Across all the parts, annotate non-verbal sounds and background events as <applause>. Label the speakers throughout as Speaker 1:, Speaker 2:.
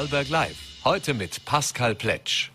Speaker 1: Vorarlberg Live. Heute mit Pascal Pletsch.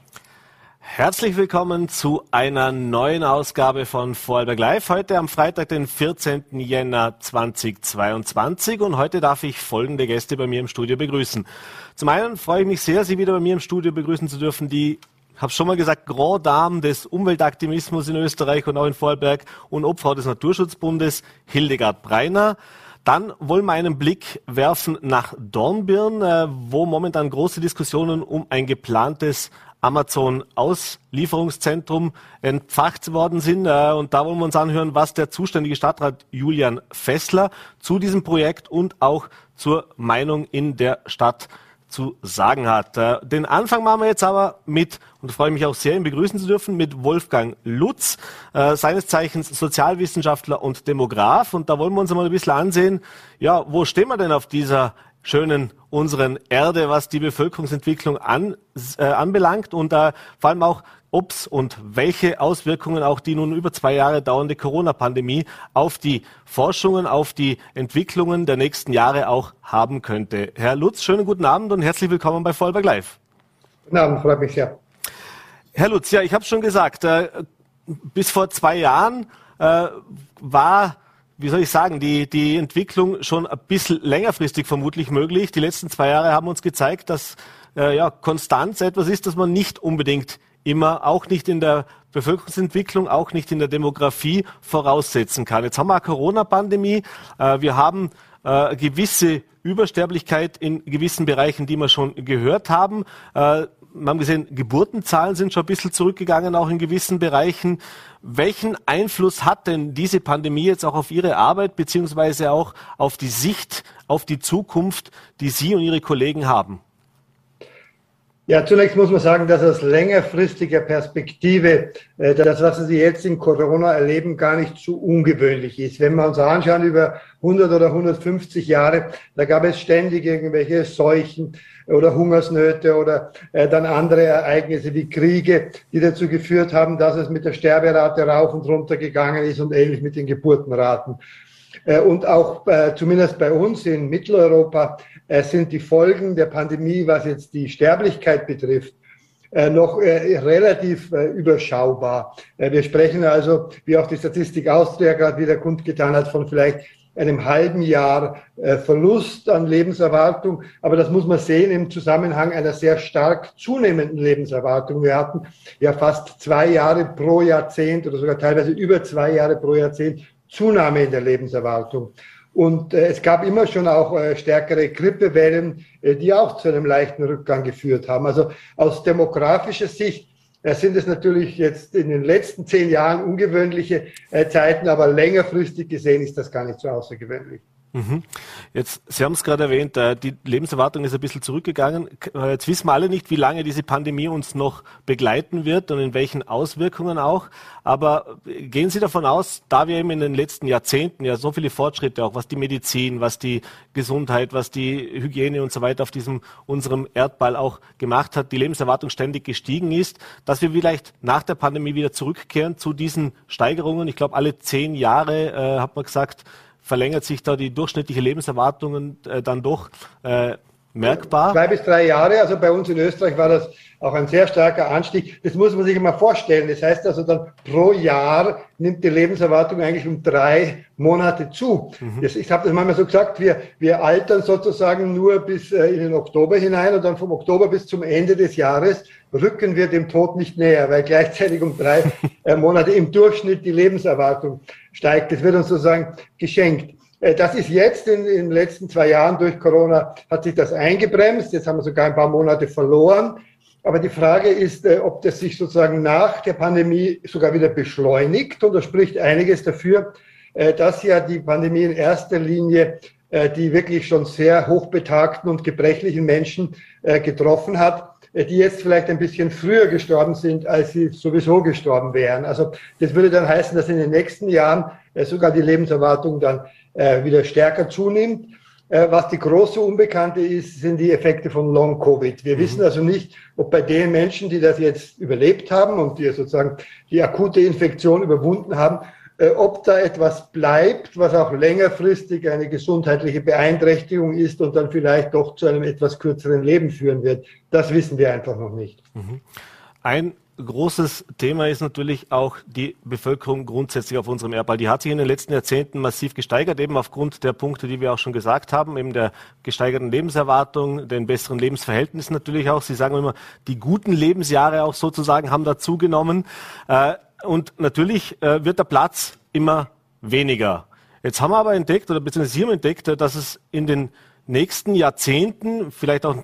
Speaker 2: Herzlich willkommen zu einer neuen Ausgabe von Vorarlberg Live. Heute am Freitag, den 14. Jänner 2022. Und heute darf ich folgende Gäste bei mir im Studio begrüßen. Zum einen freue ich mich sehr, Sie wieder bei mir im Studio begrüßen zu dürfen, die habe schon mal gesagt, Grand Dame des Umweltaktivismus in Österreich und auch in Vorarlberg und Obfrau des Naturschutzbundes, Hildegard Breiner. Dann wollen wir einen Blick werfen nach Dornbirn, äh, wo momentan große Diskussionen um ein geplantes Amazon-Auslieferungszentrum entfacht worden sind. Äh, und da wollen wir uns anhören, was der zuständige Stadtrat Julian Fessler zu diesem Projekt und auch zur Meinung in der Stadt zu sagen hat. Äh, den Anfang machen wir jetzt aber mit, und freue mich auch sehr, ihn begrüßen zu dürfen, mit Wolfgang Lutz, äh, seines Zeichens Sozialwissenschaftler und Demograf. Und da wollen wir uns einmal ein bisschen ansehen, ja, wo stehen wir denn auf dieser schönen unseren Erde, was die Bevölkerungsentwicklung an, äh, anbelangt und äh, vor allem auch, ob es und welche Auswirkungen auch die nun über zwei Jahre dauernde Corona-Pandemie auf die Forschungen, auf die Entwicklungen der nächsten Jahre auch haben könnte. Herr Lutz, schönen guten Abend und herzlich willkommen bei Vollberg Live.
Speaker 3: Guten Abend, freut mich sehr.
Speaker 2: Herr Lutz, ja, ich habe schon gesagt, äh, bis vor zwei Jahren äh, war wie soll ich sagen, die, die Entwicklung schon ein bisschen längerfristig vermutlich möglich. Die letzten zwei Jahre haben uns gezeigt, dass äh, ja, Konstanz etwas ist, das man nicht unbedingt immer, auch nicht in der Bevölkerungsentwicklung, auch nicht in der Demografie voraussetzen kann. Jetzt haben wir eine Corona-Pandemie. Äh, wir haben äh, gewisse Übersterblichkeit in gewissen Bereichen, die wir schon gehört haben. Äh, wir haben gesehen, Geburtenzahlen sind schon ein bisschen zurückgegangen, auch in gewissen Bereichen. Welchen Einfluss hat denn diese Pandemie jetzt auch auf Ihre Arbeit, beziehungsweise auch auf die Sicht auf die Zukunft, die Sie und Ihre Kollegen haben?
Speaker 3: Ja, zunächst muss man sagen, dass aus längerfristiger Perspektive äh, das, was Sie jetzt in Corona erleben, gar nicht so ungewöhnlich ist. Wenn wir uns anschauen über 100 oder 150 Jahre, da gab es ständig irgendwelche Seuchen oder Hungersnöte oder äh, dann andere Ereignisse wie Kriege, die dazu geführt haben, dass es mit der Sterberate rauf und runter gegangen ist und ähnlich mit den Geburtenraten. Äh, und auch äh, zumindest bei uns in Mitteleuropa äh, sind die Folgen der Pandemie, was jetzt die Sterblichkeit betrifft, noch relativ überschaubar. Wir sprechen also, wie auch die Statistik Austria gerade wieder kundgetan hat, von vielleicht einem halben Jahr Verlust an Lebenserwartung. Aber das muss man sehen im Zusammenhang einer sehr stark zunehmenden Lebenserwartung. Wir hatten ja fast zwei Jahre pro Jahrzehnt oder sogar teilweise über zwei Jahre pro Jahrzehnt Zunahme in der Lebenserwartung. Und äh, es gab immer schon auch äh, stärkere Grippewellen, äh, die auch zu einem leichten Rückgang geführt haben. Also aus demografischer Sicht äh, sind es natürlich jetzt in den letzten zehn Jahren ungewöhnliche äh, Zeiten, aber längerfristig gesehen ist das gar nicht so außergewöhnlich.
Speaker 2: Mhm. Jetzt, Sie haben es gerade erwähnt, äh, die Lebenserwartung ist ein bisschen zurückgegangen. Äh, jetzt wissen wir alle nicht, wie lange diese Pandemie uns noch begleiten wird und in welchen Auswirkungen auch. Aber gehen Sie davon aus, da wir eben in den letzten Jahrzehnten ja so viele Fortschritte auch, was die Medizin, was die Gesundheit, was die Hygiene und so weiter auf diesem unserem Erdball auch gemacht hat, die Lebenserwartung ständig gestiegen ist, dass wir vielleicht nach der Pandemie wieder zurückkehren zu diesen Steigerungen. Ich glaube, alle zehn Jahre äh, hat man gesagt, verlängert sich da die durchschnittliche Lebenserwartung äh, dann doch äh, merkbar.
Speaker 3: Zwei bis drei Jahre, also bei uns in Österreich war das auch ein sehr starker Anstieg. Das muss man sich immer vorstellen. Das heißt also dann pro Jahr nimmt die Lebenserwartung eigentlich um drei Monate zu. Mhm. Das, ich habe das manchmal so gesagt, wir, wir altern sozusagen nur bis äh, in den Oktober hinein und dann vom Oktober bis zum Ende des Jahres rücken wir dem Tod nicht näher, weil gleichzeitig um drei <laughs> äh, Monate im Durchschnitt die Lebenserwartung steigt. Das wird uns sozusagen geschenkt. Äh, das ist jetzt in, in den letzten zwei Jahren durch Corona hat sich das eingebremst. Jetzt haben wir sogar ein paar Monate verloren. Aber die Frage ist, äh, ob das sich sozusagen nach der Pandemie sogar wieder beschleunigt. Und da spricht einiges dafür, äh, dass ja die Pandemie in erster Linie die wirklich schon sehr hochbetagten und gebrechlichen Menschen getroffen hat, die jetzt vielleicht ein bisschen früher gestorben sind, als sie sowieso gestorben wären. Also das würde dann heißen, dass in den nächsten Jahren sogar die Lebenserwartung dann wieder stärker zunimmt. Äh, was die große Unbekannte ist, sind die Effekte von Long Covid. Wir mhm. wissen also nicht, ob bei den Menschen, die das jetzt überlebt haben und die sozusagen die akute Infektion überwunden haben, äh, ob da etwas bleibt, was auch längerfristig eine gesundheitliche Beeinträchtigung ist und dann vielleicht doch zu einem etwas kürzeren Leben führen wird. Das wissen wir einfach noch nicht. Mhm.
Speaker 2: Ein großes Thema ist natürlich auch die Bevölkerung grundsätzlich auf unserem Erdball. Die hat sich in den letzten Jahrzehnten massiv gesteigert, eben aufgrund der Punkte, die wir auch schon gesagt haben, eben der gesteigerten Lebenserwartung, den besseren Lebensverhältnissen natürlich auch. Sie sagen immer, die guten Lebensjahre auch sozusagen haben dazugenommen. Äh, und natürlich äh, wird der Platz immer weniger. Jetzt haben wir aber entdeckt, oder beziehungsweise Sie haben entdeckt, dass es in den nächsten Jahrzehnten, vielleicht auch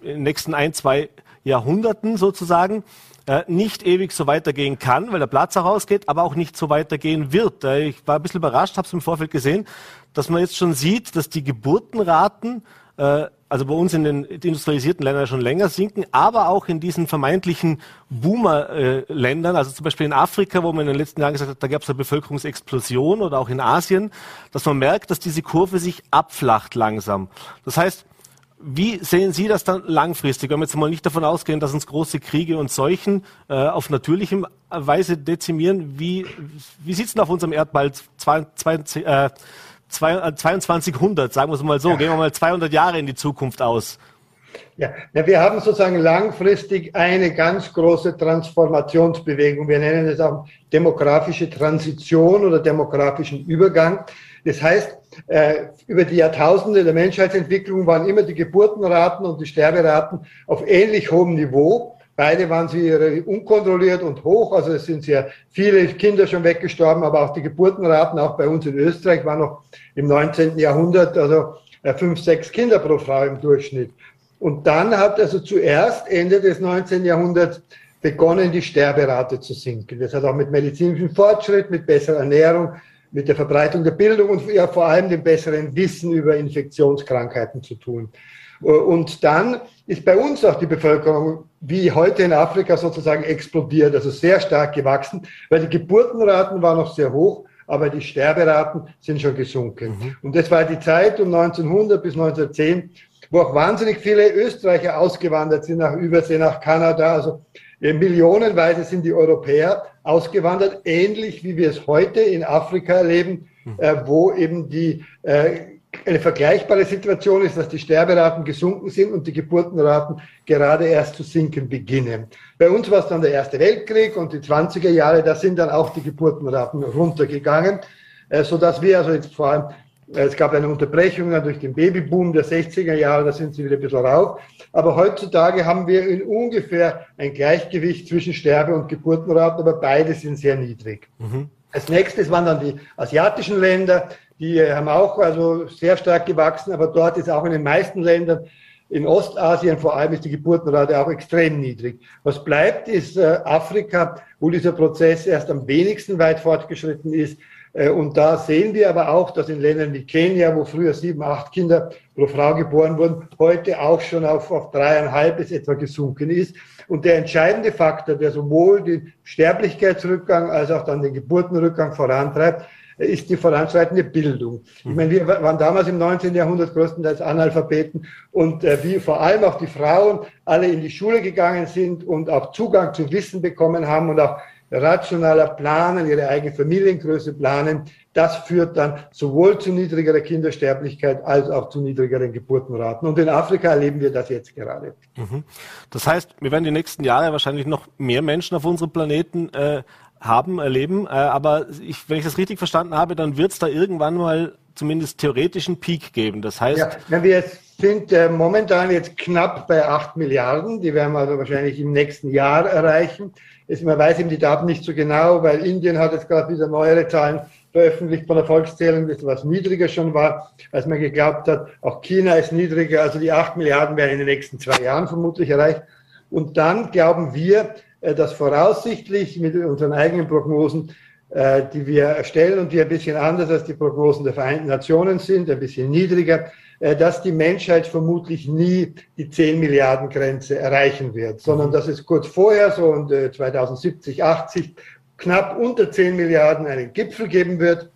Speaker 2: in den nächsten ein, zwei Jahrhunderten sozusagen äh, nicht ewig so weitergehen kann, weil der Platz auch ausgeht, aber auch nicht so weitergehen wird. Äh, ich war ein bisschen überrascht, habe es im Vorfeld gesehen, dass man jetzt schon sieht, dass die Geburtenraten äh, also bei uns in den industrialisierten Ländern schon länger sinken, aber auch in diesen vermeintlichen Boomer-Ländern, also zum Beispiel in Afrika, wo man in den letzten Jahren gesagt hat, da gab es eine Bevölkerungsexplosion oder auch in Asien, dass man merkt, dass diese Kurve sich abflacht langsam. Das heißt, wie sehen Sie das dann langfristig, wenn wir jetzt mal nicht davon ausgehen, dass uns große Kriege und Seuchen äh, auf natürlichem Weise dezimieren? Wie, wie sieht es denn auf unserem Erdball 22, äh, 2200, äh, sagen wir es mal so, ja. gehen wir mal 200 Jahre in die Zukunft aus?
Speaker 3: Ja, wir haben sozusagen langfristig eine ganz große Transformationsbewegung. Wir nennen es auch demografische Transition oder demografischen Übergang. Das heißt, äh, über die Jahrtausende der Menschheitsentwicklung waren immer die Geburtenraten und die Sterberaten auf ähnlich hohem Niveau. Beide waren sie unkontrolliert und hoch, also es sind sehr viele Kinder schon weggestorben, aber auch die Geburtenraten, auch bei uns in Österreich, waren noch im 19. Jahrhundert, also äh, fünf, sechs Kinder pro Frau im Durchschnitt. Und dann hat also zuerst Ende des 19. Jahrhunderts begonnen, die Sterberate zu sinken. Das hat auch mit medizinischem Fortschritt, mit besserer Ernährung, mit der Verbreitung der Bildung und ja, vor allem dem besseren Wissen über Infektionskrankheiten zu tun. Und dann ist bei uns auch die Bevölkerung wie heute in Afrika sozusagen explodiert, also sehr stark gewachsen, weil die Geburtenraten waren noch sehr hoch, aber die Sterberaten sind schon gesunken. Mhm. Und das war die Zeit um 1900 bis 1910, wo auch wahnsinnig viele Österreicher ausgewandert sind nach Übersee, nach Kanada. Also Millionenweise sind die Europäer ausgewandert, ähnlich wie wir es heute in Afrika erleben, hm. äh, wo eben die äh, eine vergleichbare Situation ist, dass die Sterberaten gesunken sind und die Geburtenraten gerade erst zu sinken beginnen. Bei uns war es dann der Erste Weltkrieg und die 20er Jahre, da sind dann auch die Geburtenraten runtergegangen, äh, so dass wir also jetzt vor allem es gab eine Unterbrechung durch den Babyboom der 60er Jahre, da sind sie wieder ein bisschen rauf. Aber heutzutage haben wir in ungefähr ein Gleichgewicht zwischen Sterbe- und Geburtenraten, aber beide sind sehr niedrig. Mhm. Als nächstes waren dann die asiatischen Länder, die haben auch also sehr stark gewachsen, aber dort ist auch in den meisten Ländern in Ostasien vor allem ist die Geburtenrate auch extrem niedrig. Was bleibt, ist äh, Afrika, wo dieser Prozess erst am wenigsten weit fortgeschritten ist. Äh, und da sehen wir aber auch, dass in Ländern wie Kenia, wo früher sieben, acht Kinder pro Frau geboren wurden, heute auch schon auf, auf dreieinhalb bis etwa gesunken ist. Und der entscheidende Faktor, der sowohl den Sterblichkeitsrückgang als auch dann den Geburtenrückgang vorantreibt, ist die voranschreitende Bildung. Ich meine, wir waren damals im 19. Jahrhundert größtenteils Analphabeten und äh, wie vor allem auch die Frauen alle in die Schule gegangen sind und auch Zugang zu Wissen bekommen haben und auch rationaler planen, ihre eigene Familiengröße planen, das führt dann sowohl zu niedrigerer Kindersterblichkeit als auch zu niedrigeren Geburtenraten. Und in Afrika erleben wir das jetzt gerade.
Speaker 2: Mhm. Das heißt, wir werden die nächsten Jahre wahrscheinlich noch mehr Menschen auf unserem Planeten äh, haben, erleben. Äh, aber ich, wenn ich das richtig verstanden habe, dann wird es da irgendwann mal zumindest theoretischen Peak geben. Das heißt, ja,
Speaker 3: wenn wir jetzt sind äh, momentan jetzt knapp bei 8 Milliarden. Die werden wir also wahrscheinlich im nächsten Jahr erreichen. Jetzt, man weiß eben die Daten nicht so genau, weil Indien hat jetzt gerade wieder neuere Zahlen veröffentlicht von der Volkszählung, das was niedriger schon war, als man geglaubt hat. Auch China ist niedriger, also die 8 Milliarden werden in den nächsten zwei Jahren vermutlich erreicht. Und dann glauben wir, äh, dass voraussichtlich mit unseren eigenen Prognosen, äh, die wir erstellen und die ein bisschen anders als die Prognosen der Vereinten Nationen sind, ein bisschen niedriger, dass die Menschheit vermutlich nie die 10 Milliarden Grenze erreichen wird, sondern mhm. dass es kurz vorher, so und 2070, 80, knapp unter 10 Milliarden einen Gipfel geben wird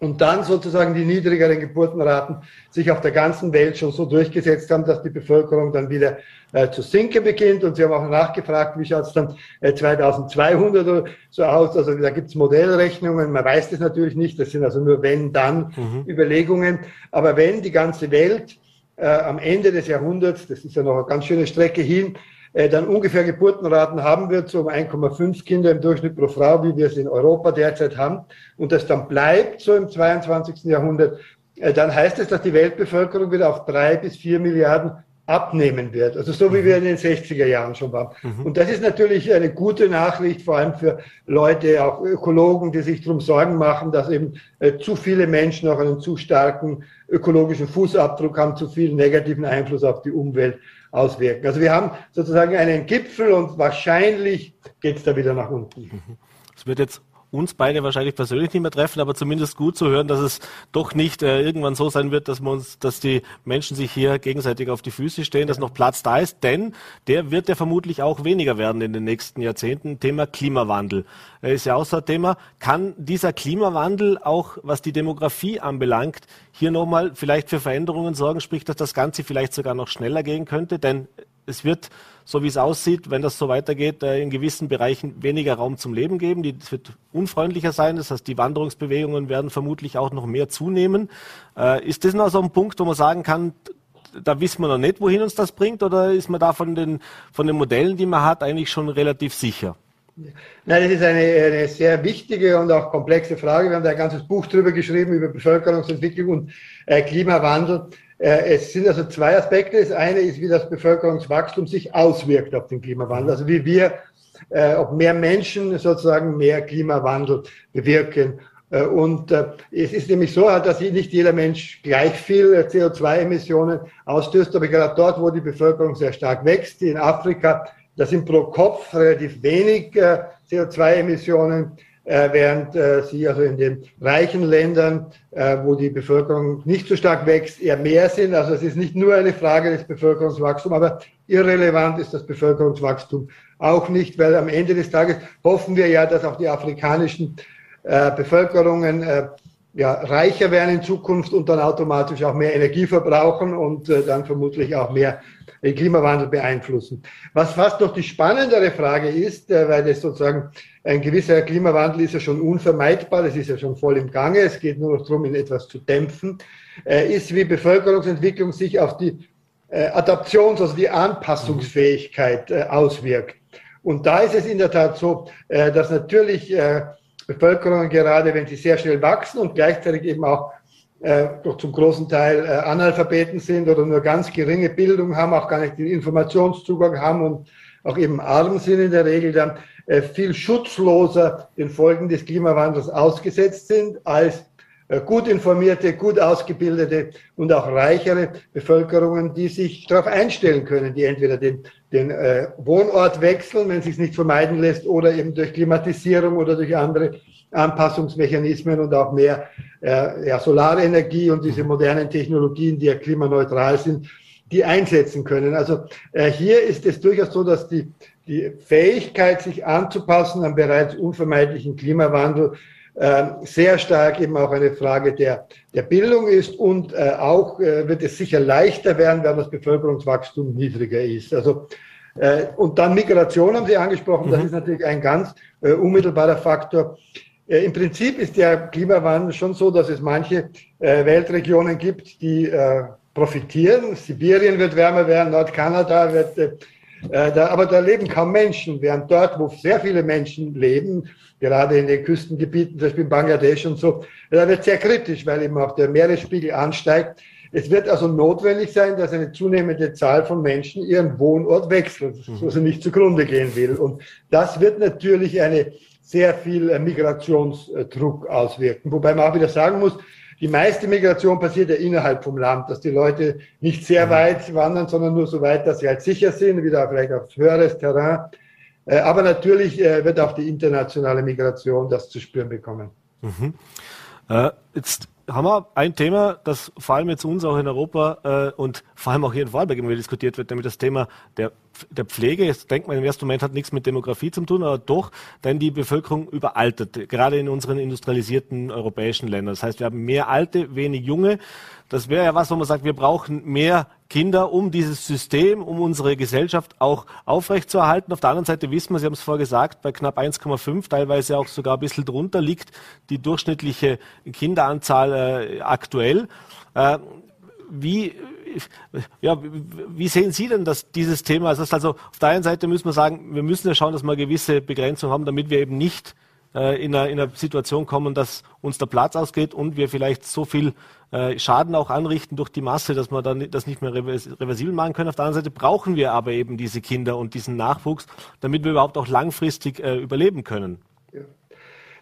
Speaker 3: und dann sozusagen die niedrigeren Geburtenraten sich auf der ganzen Welt schon so durchgesetzt haben, dass die Bevölkerung dann wieder äh, zu sinken beginnt. Und Sie haben auch nachgefragt, wie schaut es dann äh, 2200 oder so aus. Also da gibt es Modellrechnungen, man weiß das natürlich nicht, das sind also nur wenn-dann mhm. Überlegungen. Aber wenn die ganze Welt äh, am Ende des Jahrhunderts, das ist ja noch eine ganz schöne Strecke hin, dann ungefähr Geburtenraten haben wird, so um 1,5 Kinder im Durchschnitt pro Frau, wie wir es in Europa derzeit haben, und das dann bleibt so im 22. Jahrhundert, äh, dann heißt es, dass die Weltbevölkerung wieder auf drei bis vier Milliarden abnehmen wird. Also so wie wir in den 60er Jahren schon waren. Mhm. Und das ist natürlich eine gute Nachricht, vor allem für Leute, auch Ökologen, die sich darum Sorgen machen, dass eben äh, zu viele Menschen auch einen zu starken ökologischen Fußabdruck haben, zu viel negativen Einfluss auf die Umwelt auswirken. Also wir haben sozusagen einen Gipfel und wahrscheinlich geht es da wieder nach unten.
Speaker 2: Es wird jetzt uns beide wahrscheinlich persönlich nicht mehr treffen, aber zumindest gut zu hören, dass es doch nicht äh, irgendwann so sein wird, dass man uns, dass die Menschen sich hier gegenseitig auf die Füße stehen, dass noch Platz da ist, denn der wird ja vermutlich auch weniger werden in den nächsten Jahrzehnten. Thema Klimawandel äh, ist ja auch so ein Thema. Kann dieser Klimawandel auch, was die Demografie anbelangt, hier nochmal vielleicht für Veränderungen sorgen, sprich, dass das Ganze vielleicht sogar noch schneller gehen könnte? Denn es wird, so wie es aussieht, wenn das so weitergeht, äh, in gewissen Bereichen weniger Raum zum Leben geben. Es wird unfreundlicher sein. Das heißt, die Wanderungsbewegungen werden vermutlich auch noch mehr zunehmen. Äh, ist das noch so ein Punkt, wo man sagen kann, da wissen wir noch nicht, wohin uns das bringt, oder ist man da von den, von den Modellen, die man hat, eigentlich schon relativ sicher?
Speaker 3: Nein, das ist eine, eine sehr wichtige und auch komplexe Frage. Wir haben da ein ganzes Buch drüber geschrieben, über Bevölkerungsentwicklung und äh, Klimawandel. Äh, es sind also zwei Aspekte. Das eine ist, wie das Bevölkerungswachstum sich auswirkt auf den Klimawandel. Also wie wir, äh, ob mehr Menschen sozusagen mehr Klimawandel bewirken. Äh, und es ist nämlich so, dass nicht jeder Mensch gleich viel CO2-Emissionen ausstößt, aber gerade dort, wo die Bevölkerung sehr stark wächst, in Afrika, da sind pro Kopf relativ wenig CO2-Emissionen äh, während äh, sie also in den reichen Ländern, äh, wo die Bevölkerung nicht so stark wächst, eher mehr sind. Also es ist nicht nur eine Frage des Bevölkerungswachstums, aber irrelevant ist das Bevölkerungswachstum auch nicht, weil am Ende des Tages hoffen wir ja, dass auch die afrikanischen äh, Bevölkerungen äh, ja, reicher werden in Zukunft und dann automatisch auch mehr Energie verbrauchen und äh, dann vermutlich auch mehr den Klimawandel beeinflussen. Was fast noch die spannendere Frage ist, äh, weil es sozusagen ein gewisser Klimawandel ist ja schon unvermeidbar, das ist ja schon voll im Gange, es geht nur noch darum, ihn etwas zu dämpfen, äh, ist, wie Bevölkerungsentwicklung sich auf die äh, Adaptions-, also die Anpassungsfähigkeit auswirkt. Und da ist es in der Tat so, dass natürlich Bevölkerungen gerade, wenn sie sehr schnell wachsen und gleichzeitig eben auch äh, doch zum großen Teil äh, Analphabeten sind oder nur ganz geringe Bildung haben, auch gar nicht den Informationszugang haben und auch eben arm sind in der Regel, dann äh, viel schutzloser den Folgen des Klimawandels ausgesetzt sind als gut informierte, gut ausgebildete und auch reichere Bevölkerungen, die sich darauf einstellen können, die entweder den, den äh, Wohnort wechseln, wenn es sich nicht vermeiden lässt, oder eben durch Klimatisierung oder durch andere Anpassungsmechanismen und auch mehr äh, ja, Solarenergie und diese modernen Technologien, die ja klimaneutral sind, die einsetzen können. Also äh, hier ist es durchaus so, dass die, die Fähigkeit, sich anzupassen am bereits unvermeidlichen Klimawandel, äh, sehr stark eben auch eine Frage der, der Bildung ist und äh, auch äh, wird es sicher leichter werden, wenn das Bevölkerungswachstum niedriger ist. Also äh, und dann Migration haben Sie angesprochen, das mhm. ist natürlich ein ganz äh, unmittelbarer Faktor. Äh, Im Prinzip ist der Klimawandel schon so, dass es manche äh, Weltregionen gibt, die äh, profitieren. Sibirien wird wärmer werden, Nordkanada wird, äh, äh, da, aber da leben kaum Menschen, während dort, wo sehr viele Menschen leben, gerade in den Küstengebieten, zum Beispiel in Bangladesch und so, da wird sehr kritisch, weil eben auch der Meeresspiegel ansteigt. Es wird also notwendig sein, dass eine zunehmende Zahl von Menschen ihren Wohnort wechselt, so sie nicht zugrunde gehen will. Und das wird natürlich eine sehr viel äh, Migrationsdruck auswirken. Wobei man auch wieder sagen muss, die meiste Migration passiert ja innerhalb vom Land, dass die Leute nicht sehr mhm. weit wandern, sondern nur so weit, dass sie halt sicher sind, wieder vielleicht auf höheres Terrain. Äh, aber natürlich äh, wird auch die internationale Migration das zu spüren bekommen.
Speaker 2: Mhm. Äh, jetzt haben wir ein Thema, das vor allem jetzt uns auch in Europa äh, und vor allem auch hier in Vorarlberg immer diskutiert wird, nämlich das Thema der, der Pflege. Jetzt denkt man im ersten Moment hat nichts mit Demografie zu tun, aber doch, denn die Bevölkerung überaltert, gerade in unseren industrialisierten europäischen Ländern. Das heißt, wir haben mehr Alte, wenig Junge. Das wäre ja was, wo man sagt, wir brauchen mehr Kinder, um dieses System, um unsere Gesellschaft auch aufrechtzuerhalten. Auf der anderen Seite wissen wir, Sie haben es vorher gesagt, bei knapp 1,5, teilweise auch sogar ein bisschen drunter liegt die durchschnittliche Kinderanzahl äh, aktuell. Äh, wie, ja, wie sehen Sie denn das, dieses Thema? Heißt also, auf der einen Seite müssen wir sagen, wir müssen ja schauen, dass wir gewisse Begrenzungen haben, damit wir eben nicht äh, in, einer, in einer Situation kommen, dass uns der Platz ausgeht und wir vielleicht so viel äh, Schaden auch anrichten durch die Masse, dass wir dann das nicht mehr reversibel machen können. Auf der anderen Seite brauchen wir aber eben diese Kinder und diesen Nachwuchs, damit wir überhaupt auch langfristig äh, überleben können.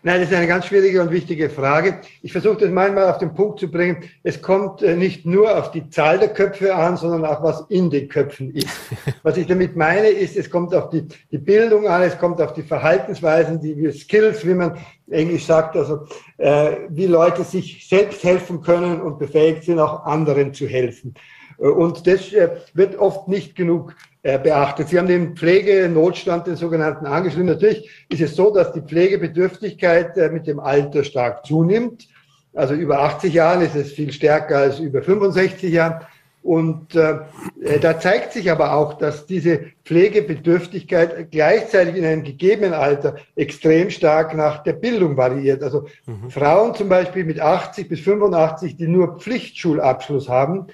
Speaker 3: Nein, das ist eine ganz schwierige und wichtige Frage. Ich versuche das manchmal auf den Punkt zu bringen. Es kommt äh, nicht nur auf die Zahl der Köpfe an, sondern auch was in den Köpfen ist. <laughs> Was ich damit meine, ist, es kommt auf die, die Bildung an, es kommt auf die Verhaltensweisen, die Skills, wie man Englisch sagt, also äh, wie Leute sich selbst helfen können und befähigt sind, auch anderen zu helfen. Äh, und das äh, wird oft nicht genug beachtet. Sie haben den Pflegenotstand, den sogenannten, angeschrieben. Natürlich ist es so, dass die Pflegebedürftigkeit äh, mit dem Alter stark zunimmt. Also über 80 Jahren ist es viel stärker als über 65 Jahren. Und äh, äh, da zeigt sich aber auch, dass diese Pflegebedürftigkeit gleichzeitig in einem gegebenen Alter extrem stark nach der Bildung variiert. Also mhm. Frauen zum Beispiel mit 80 bis 85, die nur Pflichtschulabschluss haben,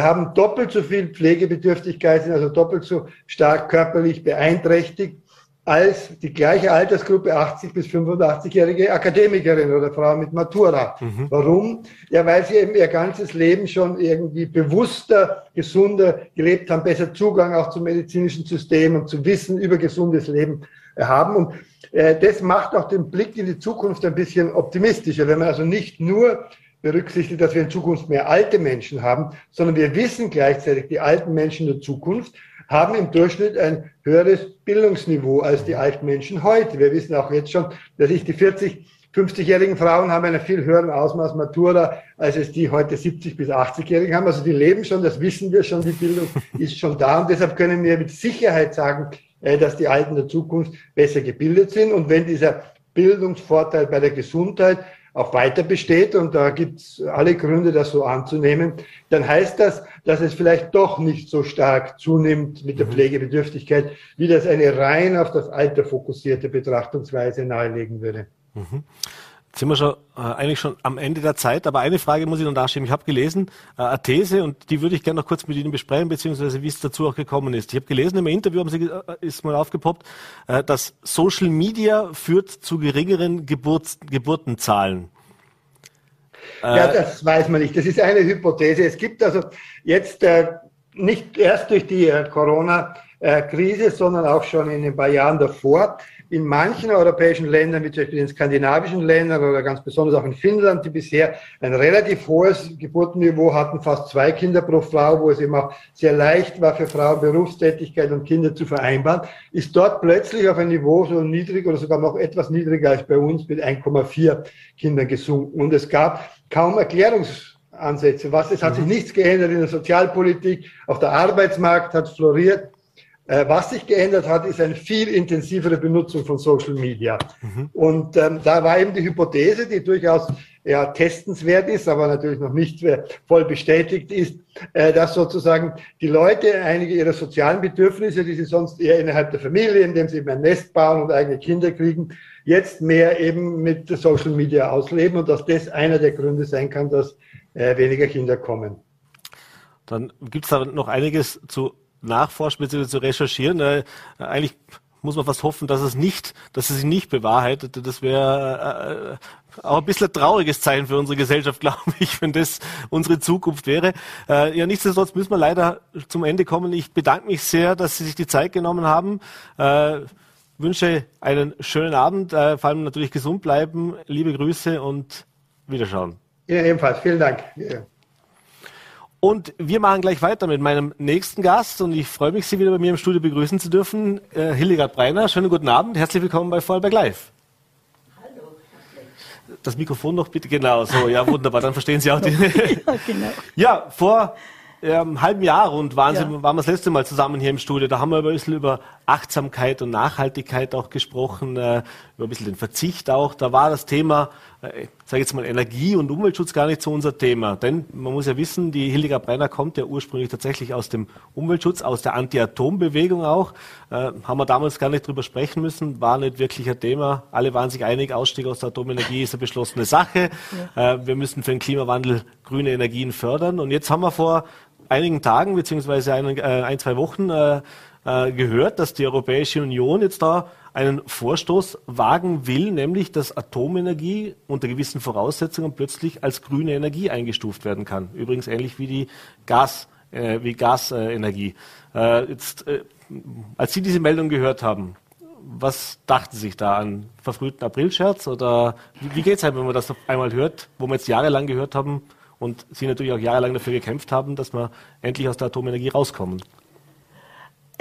Speaker 3: haben doppelt so viel Pflegebedürftigkeit, sind also doppelt so stark körperlich beeinträchtigt als die gleiche Altersgruppe 80 bis 85-jährige Akademikerin oder Frau mit Matura. Mhm. Warum? Ja, weil sie eben ihr ganzes Leben schon irgendwie bewusster, gesunder gelebt haben, besser Zugang auch zum medizinischen System und zu Wissen über gesundes Leben haben. Und äh, das macht auch den Blick in die Zukunft ein bisschen optimistischer, wenn man also nicht nur berücksichtigt, dass wir in Zukunft mehr alte Menschen haben, sondern wir wissen gleichzeitig, die alten Menschen der Zukunft haben im Durchschnitt ein höheres Bildungsniveau als die alten Menschen heute. Wir wissen auch jetzt schon, dass ich die 40, 50-jährigen Frauen haben einen viel höheren Ausmaß Matura, als es die heute 70 bis 80-jährigen haben. Also die leben schon, das wissen wir schon, die Bildung <laughs> ist schon da und deshalb können wir mit Sicherheit sagen, äh, dass die Alten der Zukunft besser gebildet sind. Und wenn dieser Bildungsvorteil bei der Gesundheit auch weiter besteht, und da gibt es alle Gründe, das so anzunehmen, dann heißt das, dass es vielleicht doch nicht so stark zunimmt mit der mhm. Pflegebedürftigkeit, wie das eine rein auf das Alter fokussierte Betrachtungsweise nahelegen würde.
Speaker 2: Mhm. Jetzt sind wir schon äh, eigentlich schon am Ende der Zeit, aber eine Frage muss ich noch nachschieben. Ich habe gelesen, äh, eine These, und die würde ich gerne noch kurz mit Ihnen besprechen, beziehungsweise wie es dazu auch gekommen ist. Ich habe gelesen, im Interview haben Sie, äh, ist mal aufgepoppt, äh, dass Social Media führt zu geringeren Geburts Geburtenzahlen.
Speaker 3: Äh, ja, das weiß man nicht. Das ist eine Hypothese. Es gibt also jetzt äh, nicht erst durch die Corona-Krise, sondern auch schon in ein paar Jahren davor in manchen europäischen Ländern, wie zum Beispiel in skandinavischen Ländern oder ganz besonders auch in Finnland, die bisher ein relativ hohes Geburtenniveau hatten, fast zwei Kinder pro Frau, wo es eben auch sehr leicht war für Frauen Berufstätigkeit und Kinder zu vereinbaren, ist dort plötzlich auf ein Niveau so niedrig oder sogar noch etwas niedriger als bei uns mit 1,4 Kindern gesunken. Und es gab kaum Erklärungsansätze. Was, es hat sich mhm. nichts geändert in der Sozialpolitik, auch der Arbeitsmarkt hat floriert. Äh, was sich geändert hat, ist eine viel intensivere Benutzung von Social Media. Mhm. Und ähm, da war eben die Hypothese, die durchaus ja, testenswert ist, aber natürlich noch nicht voll bestätigt ist, äh, dass sozusagen die Leute einige ihrer sozialen Bedürfnisse, die sie sonst eher innerhalb der Familie, indem sie eben ein Nest bauen und eigene Kinder kriegen, jetzt mehr eben mit Social Media ausleben und dass das einer der Gründe sein kann, dass äh, weniger Kinder kommen.
Speaker 2: Dann gibt es da noch einiges zu nachforschen bzw. zu recherchieren. Äh, eigentlich muss man fast hoffen, dass es nicht, dass es sich nicht bewahrheitet. Das wäre äh, auch ein bisschen ein trauriges Zeichen für unsere Gesellschaft, <laughs> glaube ich, wenn das unsere Zukunft wäre. Äh, ja, nichtsdestotrotz müssen wir leider zum Ende kommen. Ich bedanke mich sehr, dass Sie sich die Zeit genommen haben. Äh, wünsche einen schönen Abend, äh, vor allem natürlich gesund bleiben. Liebe Grüße und Wiederschauen.
Speaker 3: Ihnen ebenfalls. Vielen Dank. Ja.
Speaker 2: Und wir machen gleich weiter mit meinem nächsten Gast und ich freue mich, Sie wieder bei mir im Studio begrüßen zu dürfen. Äh, Hildegard Breiner, schönen guten Abend, herzlich willkommen bei Vollberg Live. Hallo. das Mikrofon noch bitte. Genau, so, ja, wunderbar, dann verstehen Sie auch die. <laughs> ja, genau. ja, vor ähm, halben Jahr rund waren, ja. Sie, waren wir das letzte Mal zusammen hier im Studio. Da haben wir ein bisschen über Achtsamkeit und Nachhaltigkeit auch gesprochen, äh, über ein bisschen den Verzicht auch. Da war das Thema, äh, sage jetzt mal, Energie- und Umweltschutz gar nicht so unser Thema. Denn man muss ja wissen, die Hildegard Brenner kommt ja ursprünglich tatsächlich aus dem Umweltschutz, aus der Anti-Atom-Bewegung auch. Äh, haben wir damals gar nicht drüber sprechen müssen, war nicht wirklich ein Thema. Alle waren sich einig, Ausstieg aus der Atomenergie ist eine beschlossene Sache. Ja. Äh, wir müssen für den Klimawandel grüne Energien fördern. Und jetzt haben wir vor einigen Tagen beziehungsweise ein, äh, ein zwei Wochen äh, äh, gehört, dass die Europäische Union jetzt da einen Vorstoß wagen will, nämlich dass Atomenergie unter gewissen Voraussetzungen plötzlich als grüne Energie eingestuft werden kann. Übrigens ähnlich wie die Gas, äh, wie Gasenergie. Äh, jetzt, äh, als Sie diese Meldung gehört haben, was dachten Sie sich da an verfrühten Aprilscherz oder wie, wie geht es halt, wenn man das einmal hört, wo wir jetzt jahrelang gehört haben, und Sie natürlich auch jahrelang dafür gekämpft haben, dass wir endlich aus der Atomenergie rauskommen.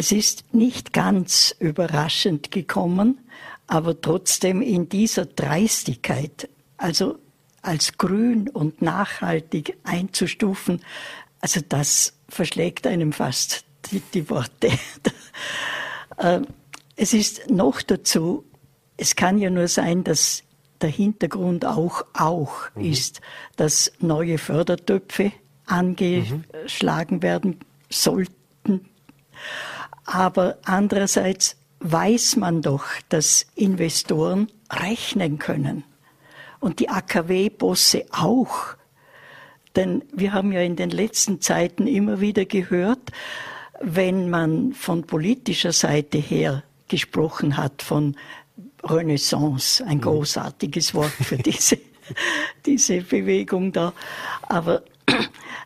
Speaker 4: Es ist nicht ganz überraschend gekommen, aber trotzdem in dieser Dreistigkeit, also als grün und nachhaltig einzustufen, also das verschlägt einem fast die, die Worte. <laughs> Äh, es ist noch dazu, es kann ja nur sein, dass der Hintergrund auch, auch mhm. ist, dass neue Fördertöpfe angeschlagen mhm. werden sollten. Aber andererseits weiß man doch, dass Investoren rechnen können. Und die AKW-Bosse auch. Denn wir haben ja in den letzten Zeiten immer wieder gehört, wenn man von politischer Seite her gesprochen hat, von Renaissance, ein mhm. großartiges Wort für <laughs> diese, diese Bewegung da. Aber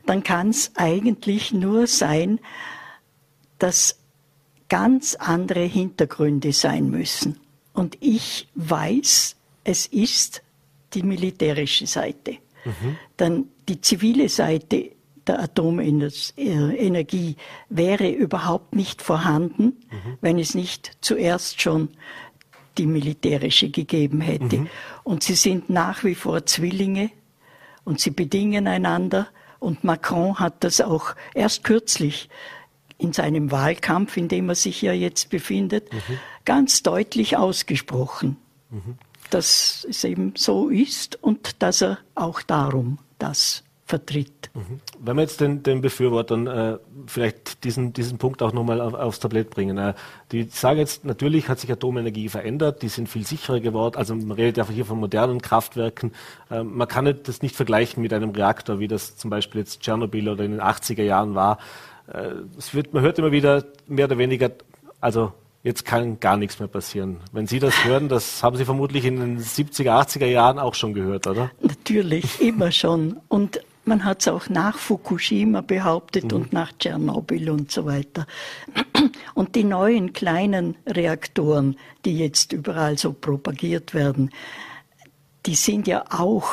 Speaker 4: dann kann es eigentlich nur sein, dass ganz andere Hintergründe sein müssen. Und ich weiß, es ist die militärische Seite. Mhm. Dann die zivile Seite der Atomenergie wäre überhaupt nicht vorhanden, mhm. wenn es nicht zuerst schon die militärische gegeben hätte. Mhm. Und sie sind nach wie vor Zwillinge und sie bedingen einander. Und Macron hat das auch erst kürzlich in seinem Wahlkampf, in dem er sich ja jetzt befindet, mhm. ganz deutlich ausgesprochen, mhm. dass es eben so ist und dass er auch darum das vertritt.
Speaker 2: Mhm. Wenn wir jetzt den, den Befürwortern äh, vielleicht diesen, diesen Punkt auch nochmal auf, aufs Tablett bringen. Äh, die sagen jetzt, natürlich hat sich Atomenergie verändert, die sind viel sicherer geworden. Also man redet ja hier von modernen Kraftwerken. Äh, man kann das nicht vergleichen mit einem Reaktor, wie das zum Beispiel jetzt Tschernobyl oder in den 80er Jahren war. Äh, es wird, man hört immer wieder mehr oder weniger, also jetzt kann gar nichts mehr passieren. Wenn Sie das hören, das haben Sie vermutlich in den 70er, 80er Jahren auch schon gehört, oder?
Speaker 4: Natürlich, immer schon. Und man hat es auch nach Fukushima behauptet mhm. und nach Tschernobyl und so weiter. Und die neuen kleinen Reaktoren, die jetzt überall so propagiert werden, die sind ja auch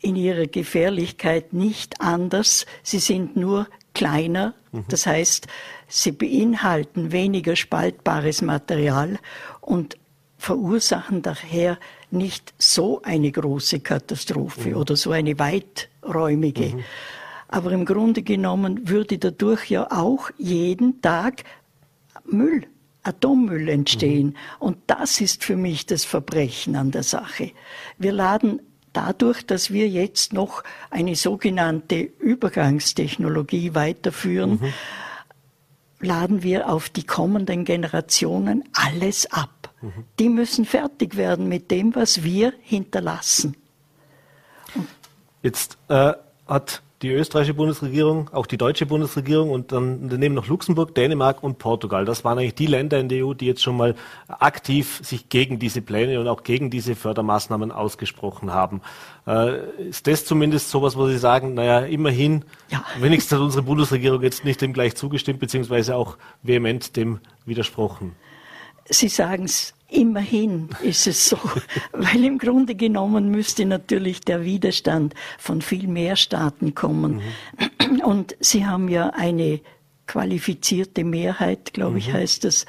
Speaker 4: in ihrer Gefährlichkeit nicht anders. Sie sind nur kleiner. Mhm. Das heißt, sie beinhalten weniger spaltbares Material und verursachen daher nicht so eine große Katastrophe mhm. oder so eine weiträumige. Mhm. Aber im Grunde genommen würde dadurch ja auch jeden Tag Müll, Atommüll entstehen. Mhm. Und das ist für mich das Verbrechen an der Sache. Wir laden dadurch, dass wir jetzt noch eine sogenannte Übergangstechnologie weiterführen, mhm. laden wir auf die kommenden Generationen alles ab. Die müssen fertig werden mit dem, was wir hinterlassen.
Speaker 2: Jetzt äh, hat die österreichische Bundesregierung, auch die deutsche Bundesregierung und dann daneben noch Luxemburg, Dänemark und Portugal. Das waren eigentlich die Länder in der EU, die jetzt schon mal aktiv sich gegen diese Pläne und auch gegen diese Fördermaßnahmen ausgesprochen haben. Äh, ist das zumindest sowas, wo Sie sagen, naja, immerhin, ja. wenigstens hat unsere Bundesregierung jetzt nicht dem gleich zugestimmt, beziehungsweise auch vehement dem widersprochen?
Speaker 4: Sie sagen es, immerhin ist es so, <laughs> weil im Grunde genommen müsste natürlich der Widerstand von viel mehr Staaten kommen. Mhm. Und Sie haben ja eine qualifizierte Mehrheit, glaube mhm. ich, heißt das,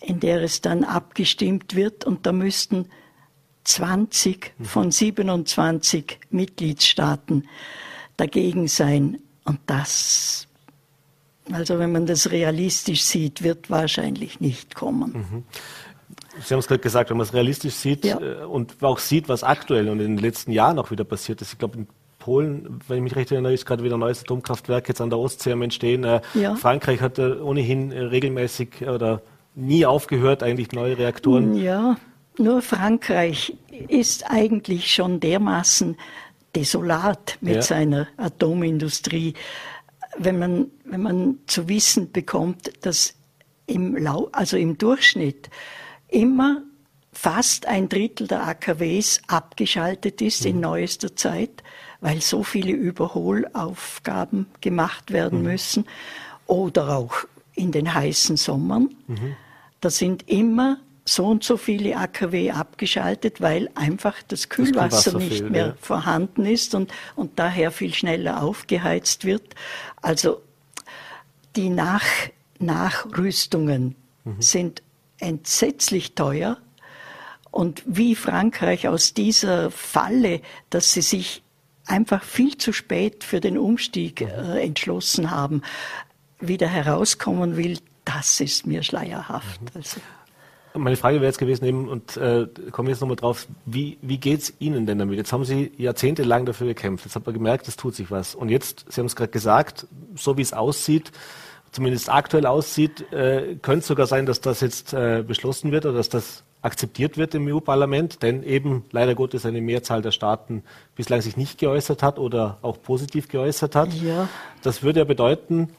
Speaker 4: in der es dann abgestimmt wird. Und da müssten 20 mhm. von 27 Mitgliedstaaten dagegen sein. Und das, also wenn man das realistisch sieht, wird wahrscheinlich nicht kommen. Mhm.
Speaker 2: Sie haben es gerade gesagt, wenn man es realistisch sieht ja. Äh, und auch sieht, was aktuell und in den letzten Jahren auch wieder passiert ist. Ich glaube, in Polen, wenn ich mich recht erinnere, ist gerade wieder ein neues Atomkraftwerk jetzt an der Ostsee am Entstehen. Äh, ja. Frankreich hat ohnehin äh, regelmäßig oder nie aufgehört, eigentlich neue Reaktoren.
Speaker 4: Ja, nur Frankreich ist eigentlich schon dermaßen desolat mit ja. seiner Atomindustrie. Wenn man, wenn man zu wissen bekommt, dass im, Lau also im Durchschnitt immer fast ein Drittel der AKWs abgeschaltet ist mhm. in neuester Zeit, weil so viele Überholaufgaben gemacht werden mhm. müssen oder auch in den heißen Sommern. Mhm. Da sind immer so und so viele AKW abgeschaltet, weil einfach das Kühlwasser, das nicht fehlt, mehr ja. vorhanden ist und, und daher viel schneller aufgeheizt wird. Also die Nach Nachrüstungen mhm. sind entsetzlich teuer. Und wie Frankreich aus dieser Falle, dass sie sich einfach viel zu spät für den Umstieg äh, entschlossen haben, wieder herauskommen will, das ist mir schleierhaft. Mhm. Also.
Speaker 2: Meine Frage wäre jetzt gewesen, eben, und äh, kommen jetzt nochmal drauf, wie, wie geht es Ihnen denn damit? Jetzt haben Sie jahrzehntelang dafür gekämpft, jetzt hat man gemerkt, es tut sich was. Und jetzt, Sie haben es gerade gesagt, so wie es aussieht, zumindest aktuell aussieht, äh, könnte es sogar sein, dass das jetzt äh, beschlossen wird oder dass das akzeptiert wird im EU-Parlament, denn eben leider Gottes eine Mehrzahl der Staaten bislang sich nicht geäußert hat oder auch positiv geäußert hat. Ja. Das würde ja bedeuten,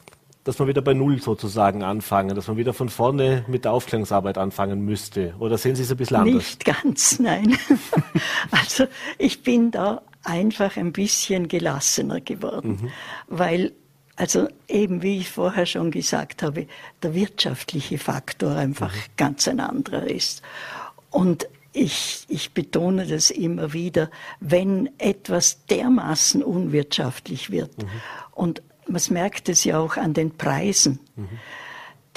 Speaker 2: dass man wieder bei Null sozusagen anfangen, dass man wieder von vorne mit der Aufklärungsarbeit anfangen müsste. Oder sehen Sie es ein bisschen anders?
Speaker 4: Nicht ganz, nein. <laughs> also ich bin da einfach ein bisschen gelassener geworden, mhm. weil also eben wie ich vorher schon gesagt habe, der wirtschaftliche Faktor einfach mhm. ganz ein anderer ist. Und ich, ich betone das immer wieder, wenn etwas dermaßen unwirtschaftlich wird mhm. und man merkt es ja auch an den Preisen. Mhm.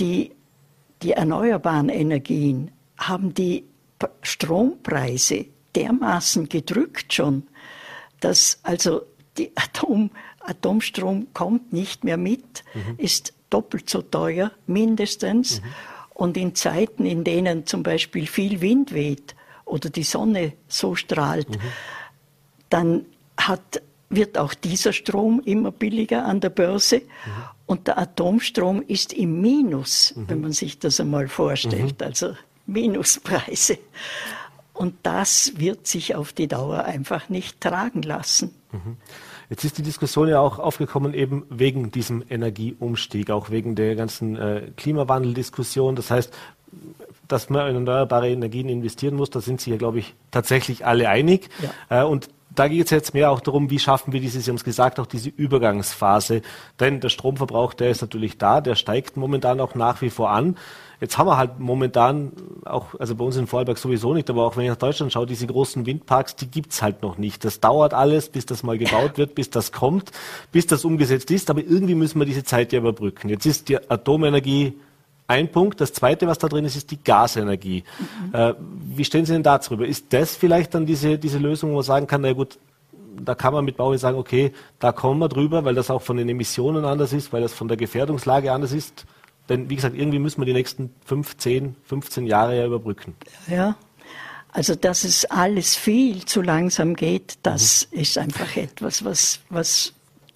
Speaker 4: Die, die erneuerbaren Energien haben die Strompreise dermaßen gedrückt schon, dass also die <laughs> Atom, Atomstrom kommt nicht mehr mit, mhm. ist doppelt so teuer mindestens. Mhm. Und in Zeiten, in denen zum Beispiel viel Wind weht oder die Sonne so strahlt, mhm. dann hat wird auch dieser Strom immer billiger an der Börse. Mhm. Und der Atomstrom ist im Minus, mhm. wenn man sich das einmal vorstellt, mhm. also Minuspreise. Und das wird sich auf die Dauer einfach nicht tragen lassen.
Speaker 2: Jetzt ist die Diskussion ja auch aufgekommen eben wegen diesem Energieumstieg, auch wegen der ganzen äh, Klimawandeldiskussion. Das heißt, dass man in erneuerbare Energien investieren muss, da sind sich ja, glaube ich, tatsächlich alle einig. Ja. Äh, und da geht es jetzt mehr auch darum, wie schaffen wir diese, Sie haben es gesagt, auch diese Übergangsphase. Denn der Stromverbrauch, der ist natürlich da, der steigt momentan auch nach wie vor an. Jetzt haben wir halt momentan auch, also bei uns in Vorarlberg sowieso nicht, aber auch wenn ich nach Deutschland schaue, diese großen Windparks, die gibt's halt noch nicht. Das dauert alles, bis das mal gebaut wird, bis das kommt, bis das umgesetzt ist. Aber irgendwie müssen wir diese Zeit ja überbrücken. Jetzt ist die Atomenergie ein Punkt. Das Zweite, was da drin ist, ist die Gasenergie. Mhm. Äh, wie stehen Sie denn da drüber? Ist das vielleicht dann diese, diese Lösung, wo man sagen kann, na gut, da kann man mit Bauern sagen, okay, da kommen wir drüber, weil das auch von den Emissionen anders ist, weil das von der Gefährdungslage anders ist. Denn wie gesagt, irgendwie müssen wir die nächsten 15, 15 Jahre ja überbrücken.
Speaker 4: Ja, also dass es alles viel zu langsam geht, das mhm. ist einfach etwas, was, was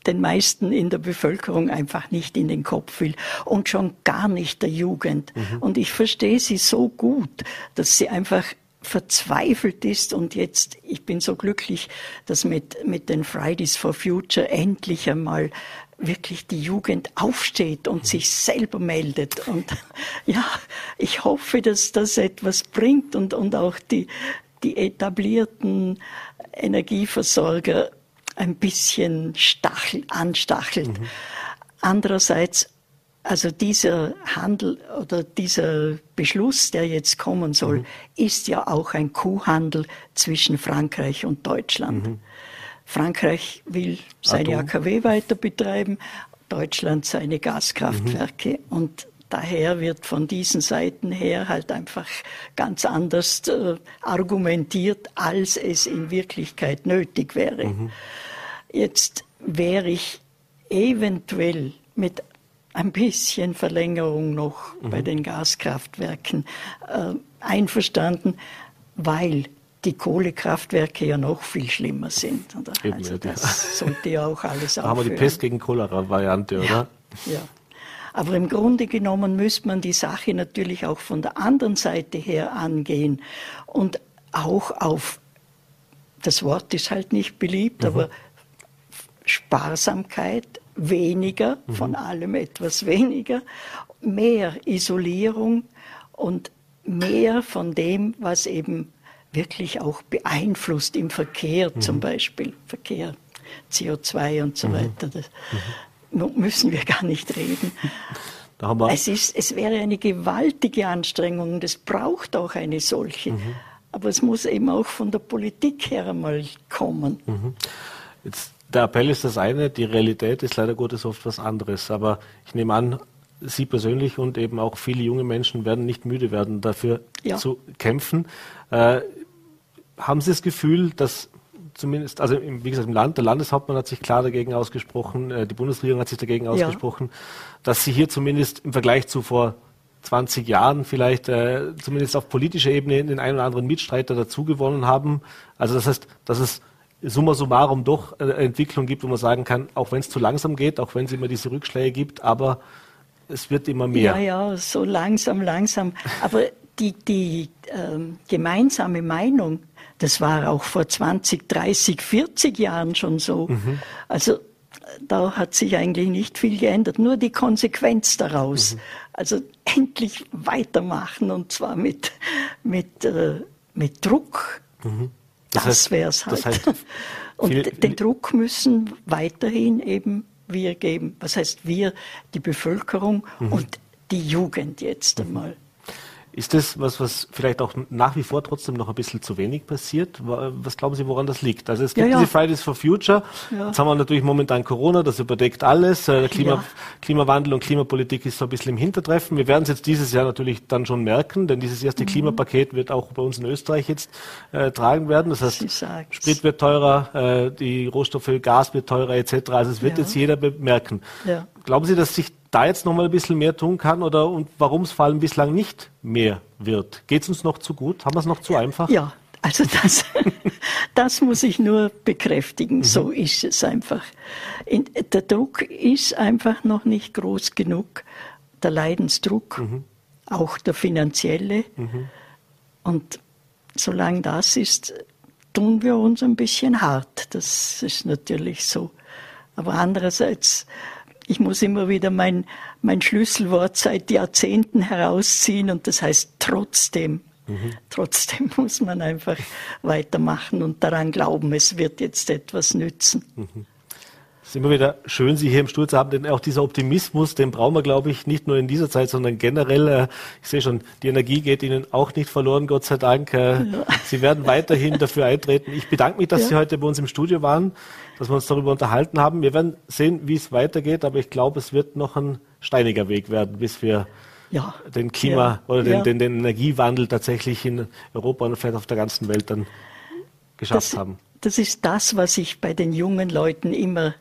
Speaker 4: den meisten in der Bevölkerung einfach nicht in den Kopf will und schon gar nicht der Jugend. Mhm. Und ich verstehe sie so gut, dass sie einfach verzweifelt ist und jetzt, ich bin so glücklich, dass mit, mit den Fridays for Future endlich einmal wirklich die Jugend aufsteht und sich selber meldet. Und <laughs> ja, ich hoffe, dass das etwas bringt und, und auch die, die etablierten Energieversorger ein bisschen stachel, anstachelt. Mhm. Andererseits, also dieser Handel oder dieser Beschluss, der jetzt kommen soll, mhm. ist ja auch ein Kuhhandel zwischen Frankreich und Deutschland. Mhm. Frankreich will seine Atom. AKW weiter betreiben, Deutschland seine Gaskraftwerke. Mhm. Und daher wird von diesen Seiten her halt einfach ganz anders äh, argumentiert, als es in Wirklichkeit nötig wäre. Mhm. Jetzt wäre ich eventuell mit ein bisschen Verlängerung noch mhm. bei den Gaskraftwerken äh, einverstanden, weil die Kohlekraftwerke ja noch viel schlimmer sind. Oder? Eben, also ja, das sollte ja auch alles <laughs>
Speaker 2: da haben wir die Pest gegen Cholera-Variante, oder?
Speaker 4: Ja, ja. Aber im Grunde genommen müsste man die Sache natürlich auch von der anderen Seite her angehen und auch auf, das Wort ist halt nicht beliebt, mhm. aber Sparsamkeit, weniger, mhm. von allem etwas weniger, mehr Isolierung und mehr von dem, was eben wirklich auch beeinflusst im Verkehr mhm. zum Beispiel, Verkehr, CO2 und so mhm. weiter. Das mhm. müssen wir gar nicht reden. Es, ist, es wäre eine gewaltige Anstrengung und es braucht auch eine solche. Mhm. Aber es muss eben auch von der Politik her einmal kommen.
Speaker 2: Mhm. Jetzt der Appell ist das eine, die Realität ist leider Gottes oft was anderes. Aber ich nehme an, Sie persönlich und eben auch viele junge Menschen werden nicht müde werden, dafür ja. zu kämpfen. Äh, haben Sie das Gefühl, dass zumindest, also im, wie gesagt, im Land, der Landeshauptmann hat sich klar dagegen ausgesprochen, äh, die Bundesregierung hat sich dagegen ausgesprochen, ja. dass Sie hier zumindest im Vergleich zu vor 20 Jahren vielleicht äh, zumindest auf politischer Ebene den einen oder anderen Mitstreiter dazugewonnen haben. Also das heißt, dass es summa summarum doch eine Entwicklung gibt, wo man sagen kann, auch wenn es zu langsam geht, auch wenn es immer diese Rückschläge gibt, aber es wird immer mehr.
Speaker 4: Ja, ja, so langsam, langsam. Aber die, die ähm, gemeinsame Meinung, das war auch vor 20, 30, 40 Jahren schon so. Mhm. Also da hat sich eigentlich nicht viel geändert, nur die Konsequenz daraus. Mhm. Also endlich weitermachen und zwar mit, mit, äh, mit Druck. Mhm. Das, das wäre es halt. Das heißt, <laughs> Und den Druck müssen weiterhin eben wir geben. Was heißt wir? Die Bevölkerung mhm. und die Jugend jetzt einmal.
Speaker 2: Ist das was, was vielleicht auch nach wie vor trotzdem noch ein bisschen zu wenig passiert? Was glauben Sie, woran das liegt? Also es gibt ja, ja. diese Fridays for Future. Ja. Jetzt haben wir natürlich momentan Corona, das überdeckt alles. Äh, Klima, Klimawandel und Klimapolitik ist so ein bisschen im Hintertreffen. Wir werden es jetzt dieses Jahr natürlich dann schon merken, denn dieses erste mhm. Klimapaket wird auch bei uns in Österreich jetzt äh, tragen werden. Das heißt, Sprit wird teurer, äh, die Rohstoffe, Gas wird teurer etc. Also es wird jetzt jeder bemerken. Glauben Sie, dass sich da jetzt noch mal ein bisschen mehr tun kann oder und warum es vor allem bislang nicht mehr wird? Geht es uns noch zu gut? Haben wir es noch zu einfach?
Speaker 4: Ja, also das, <laughs> das muss ich nur bekräftigen. Mhm. So ist es einfach. In, der Druck ist einfach noch nicht groß genug. Der Leidensdruck, mhm. auch der finanzielle. Mhm. Und solange das ist, tun wir uns ein bisschen hart. Das ist natürlich so. Aber andererseits ich muss immer wieder mein, mein Schlüsselwort seit Jahrzehnten herausziehen und das heißt trotzdem. Mhm. Trotzdem <laughs> muss man einfach weitermachen und daran glauben, es wird jetzt etwas nützen. Mhm.
Speaker 2: Es ist immer wieder schön, Sie hier im Stuhl zu haben, denn auch dieser Optimismus, den brauchen wir, glaube ich, nicht nur in dieser Zeit, sondern generell. Äh, ich sehe schon, die Energie geht Ihnen auch nicht verloren, Gott sei Dank. Äh, ja. Sie werden weiterhin <laughs> dafür eintreten. Ich bedanke mich, dass ja. Sie heute bei uns im Studio waren, dass wir uns darüber unterhalten haben. Wir werden sehen, wie es weitergeht, aber ich glaube, es wird noch ein steiniger Weg werden, bis wir ja. den Klima- oder den, den, den, Energiewandel tatsächlich in Europa und vielleicht auf der ganzen Welt dann geschafft
Speaker 4: das,
Speaker 2: haben.
Speaker 4: Das ist das, was ich bei den jungen Leuten immer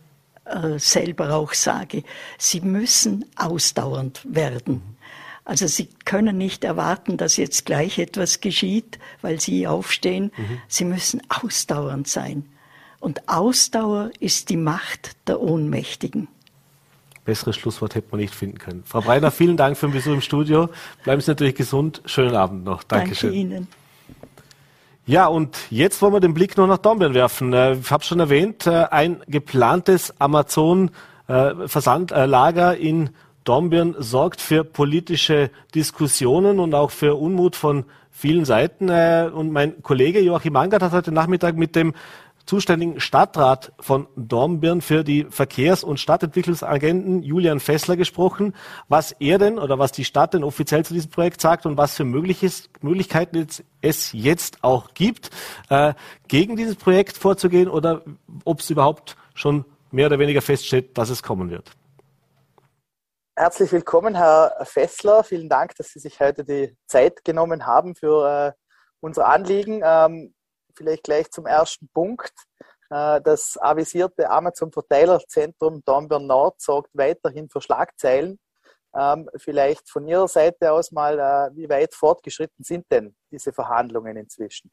Speaker 4: äh, selber auch sage, sie müssen ausdauernd werden. Also sie können nicht erwarten, dass jetzt gleich etwas geschieht, weil sie aufstehen. Mhm. Sie müssen ausdauernd sein. Und Ausdauer ist die Macht der Ohnmächtigen.
Speaker 2: Besseres Schlusswort hätte man nicht finden können. Frau Breiner, vielen Dank für den Besuch im Studio. Bleiben Sie natürlich gesund. Schönen Abend noch. Dankeschön.
Speaker 4: Danke Ihnen.
Speaker 2: Ja, und jetzt wollen wir den Blick noch nach Dornbirn werfen. Äh, ich habe schon erwähnt, äh, ein geplantes Amazon-Versandlager äh, in Dornbirn sorgt für politische Diskussionen und auch für Unmut von vielen Seiten. Und mein Kollege Joachim Mangert hat heute Nachmittag mit dem zuständigen Stadtrat von Dornbirn für die Verkehrs- und Stadtentwicklungsagenten Julian Fessler gesprochen, was er denn oder was die Stadt denn offiziell zu diesem Projekt sagt und was für Mögliches, Möglichkeiten es jetzt auch gibt, äh, gegen dieses Projekt vorzugehen oder ob es überhaupt schon mehr oder weniger feststeht, dass es kommen wird.
Speaker 5: herzlich willkommen, Herr Fessler. Vielen Dank, dass Sie sich heute die Zeit genommen haben für äh, unser Anliegen. Ähm, vielleicht gleich zum ersten Punkt. Äh, das avisierte Amazon-Verteilerzentrum Dornbirn Nord sorgt weiterhin für Schlagzeilen. Ähm, vielleicht von Ihrer Seite aus mal, äh, wie weit fortgeschritten sind denn diese Verhandlungen inzwischen?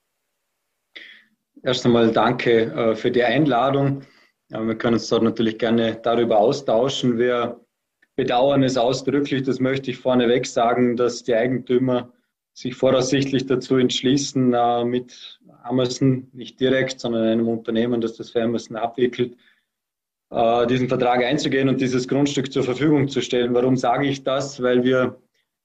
Speaker 6: Erst einmal danke äh, für die Einladung. Wir können uns dort natürlich gerne darüber austauschen. Wir bedauern es ausdrücklich, das möchte ich vorneweg sagen, dass die Eigentümer sich voraussichtlich dazu entschließen, mit Amazon, nicht direkt, sondern einem Unternehmen, das das für Amazon abwickelt, äh, diesen Vertrag einzugehen und dieses Grundstück zur Verfügung zu stellen. Warum sage ich das? Weil wir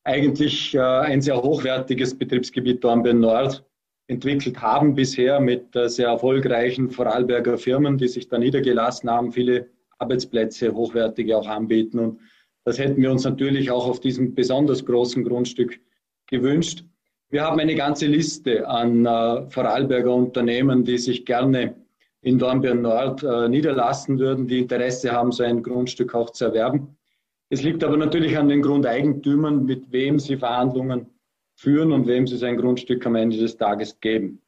Speaker 6: eigentlich äh, ein sehr hochwertiges Betriebsgebiet Dornbirn Nord entwickelt haben bisher mit äh, sehr erfolgreichen Vorarlberger Firmen, die sich da niedergelassen haben, viele Arbeitsplätze hochwertige auch anbieten. Und das hätten wir uns natürlich auch auf diesem besonders großen Grundstück gewünscht. Wir haben eine ganze Liste an äh, Vorarlberger Unternehmen, die sich gerne in Dornbirn Nord äh, niederlassen würden, die Interesse haben, so ein Grundstück auch zu erwerben. Es liegt aber natürlich an den Grundeigentümern, mit wem sie Verhandlungen führen und wem sie sein Grundstück am Ende des Tages geben.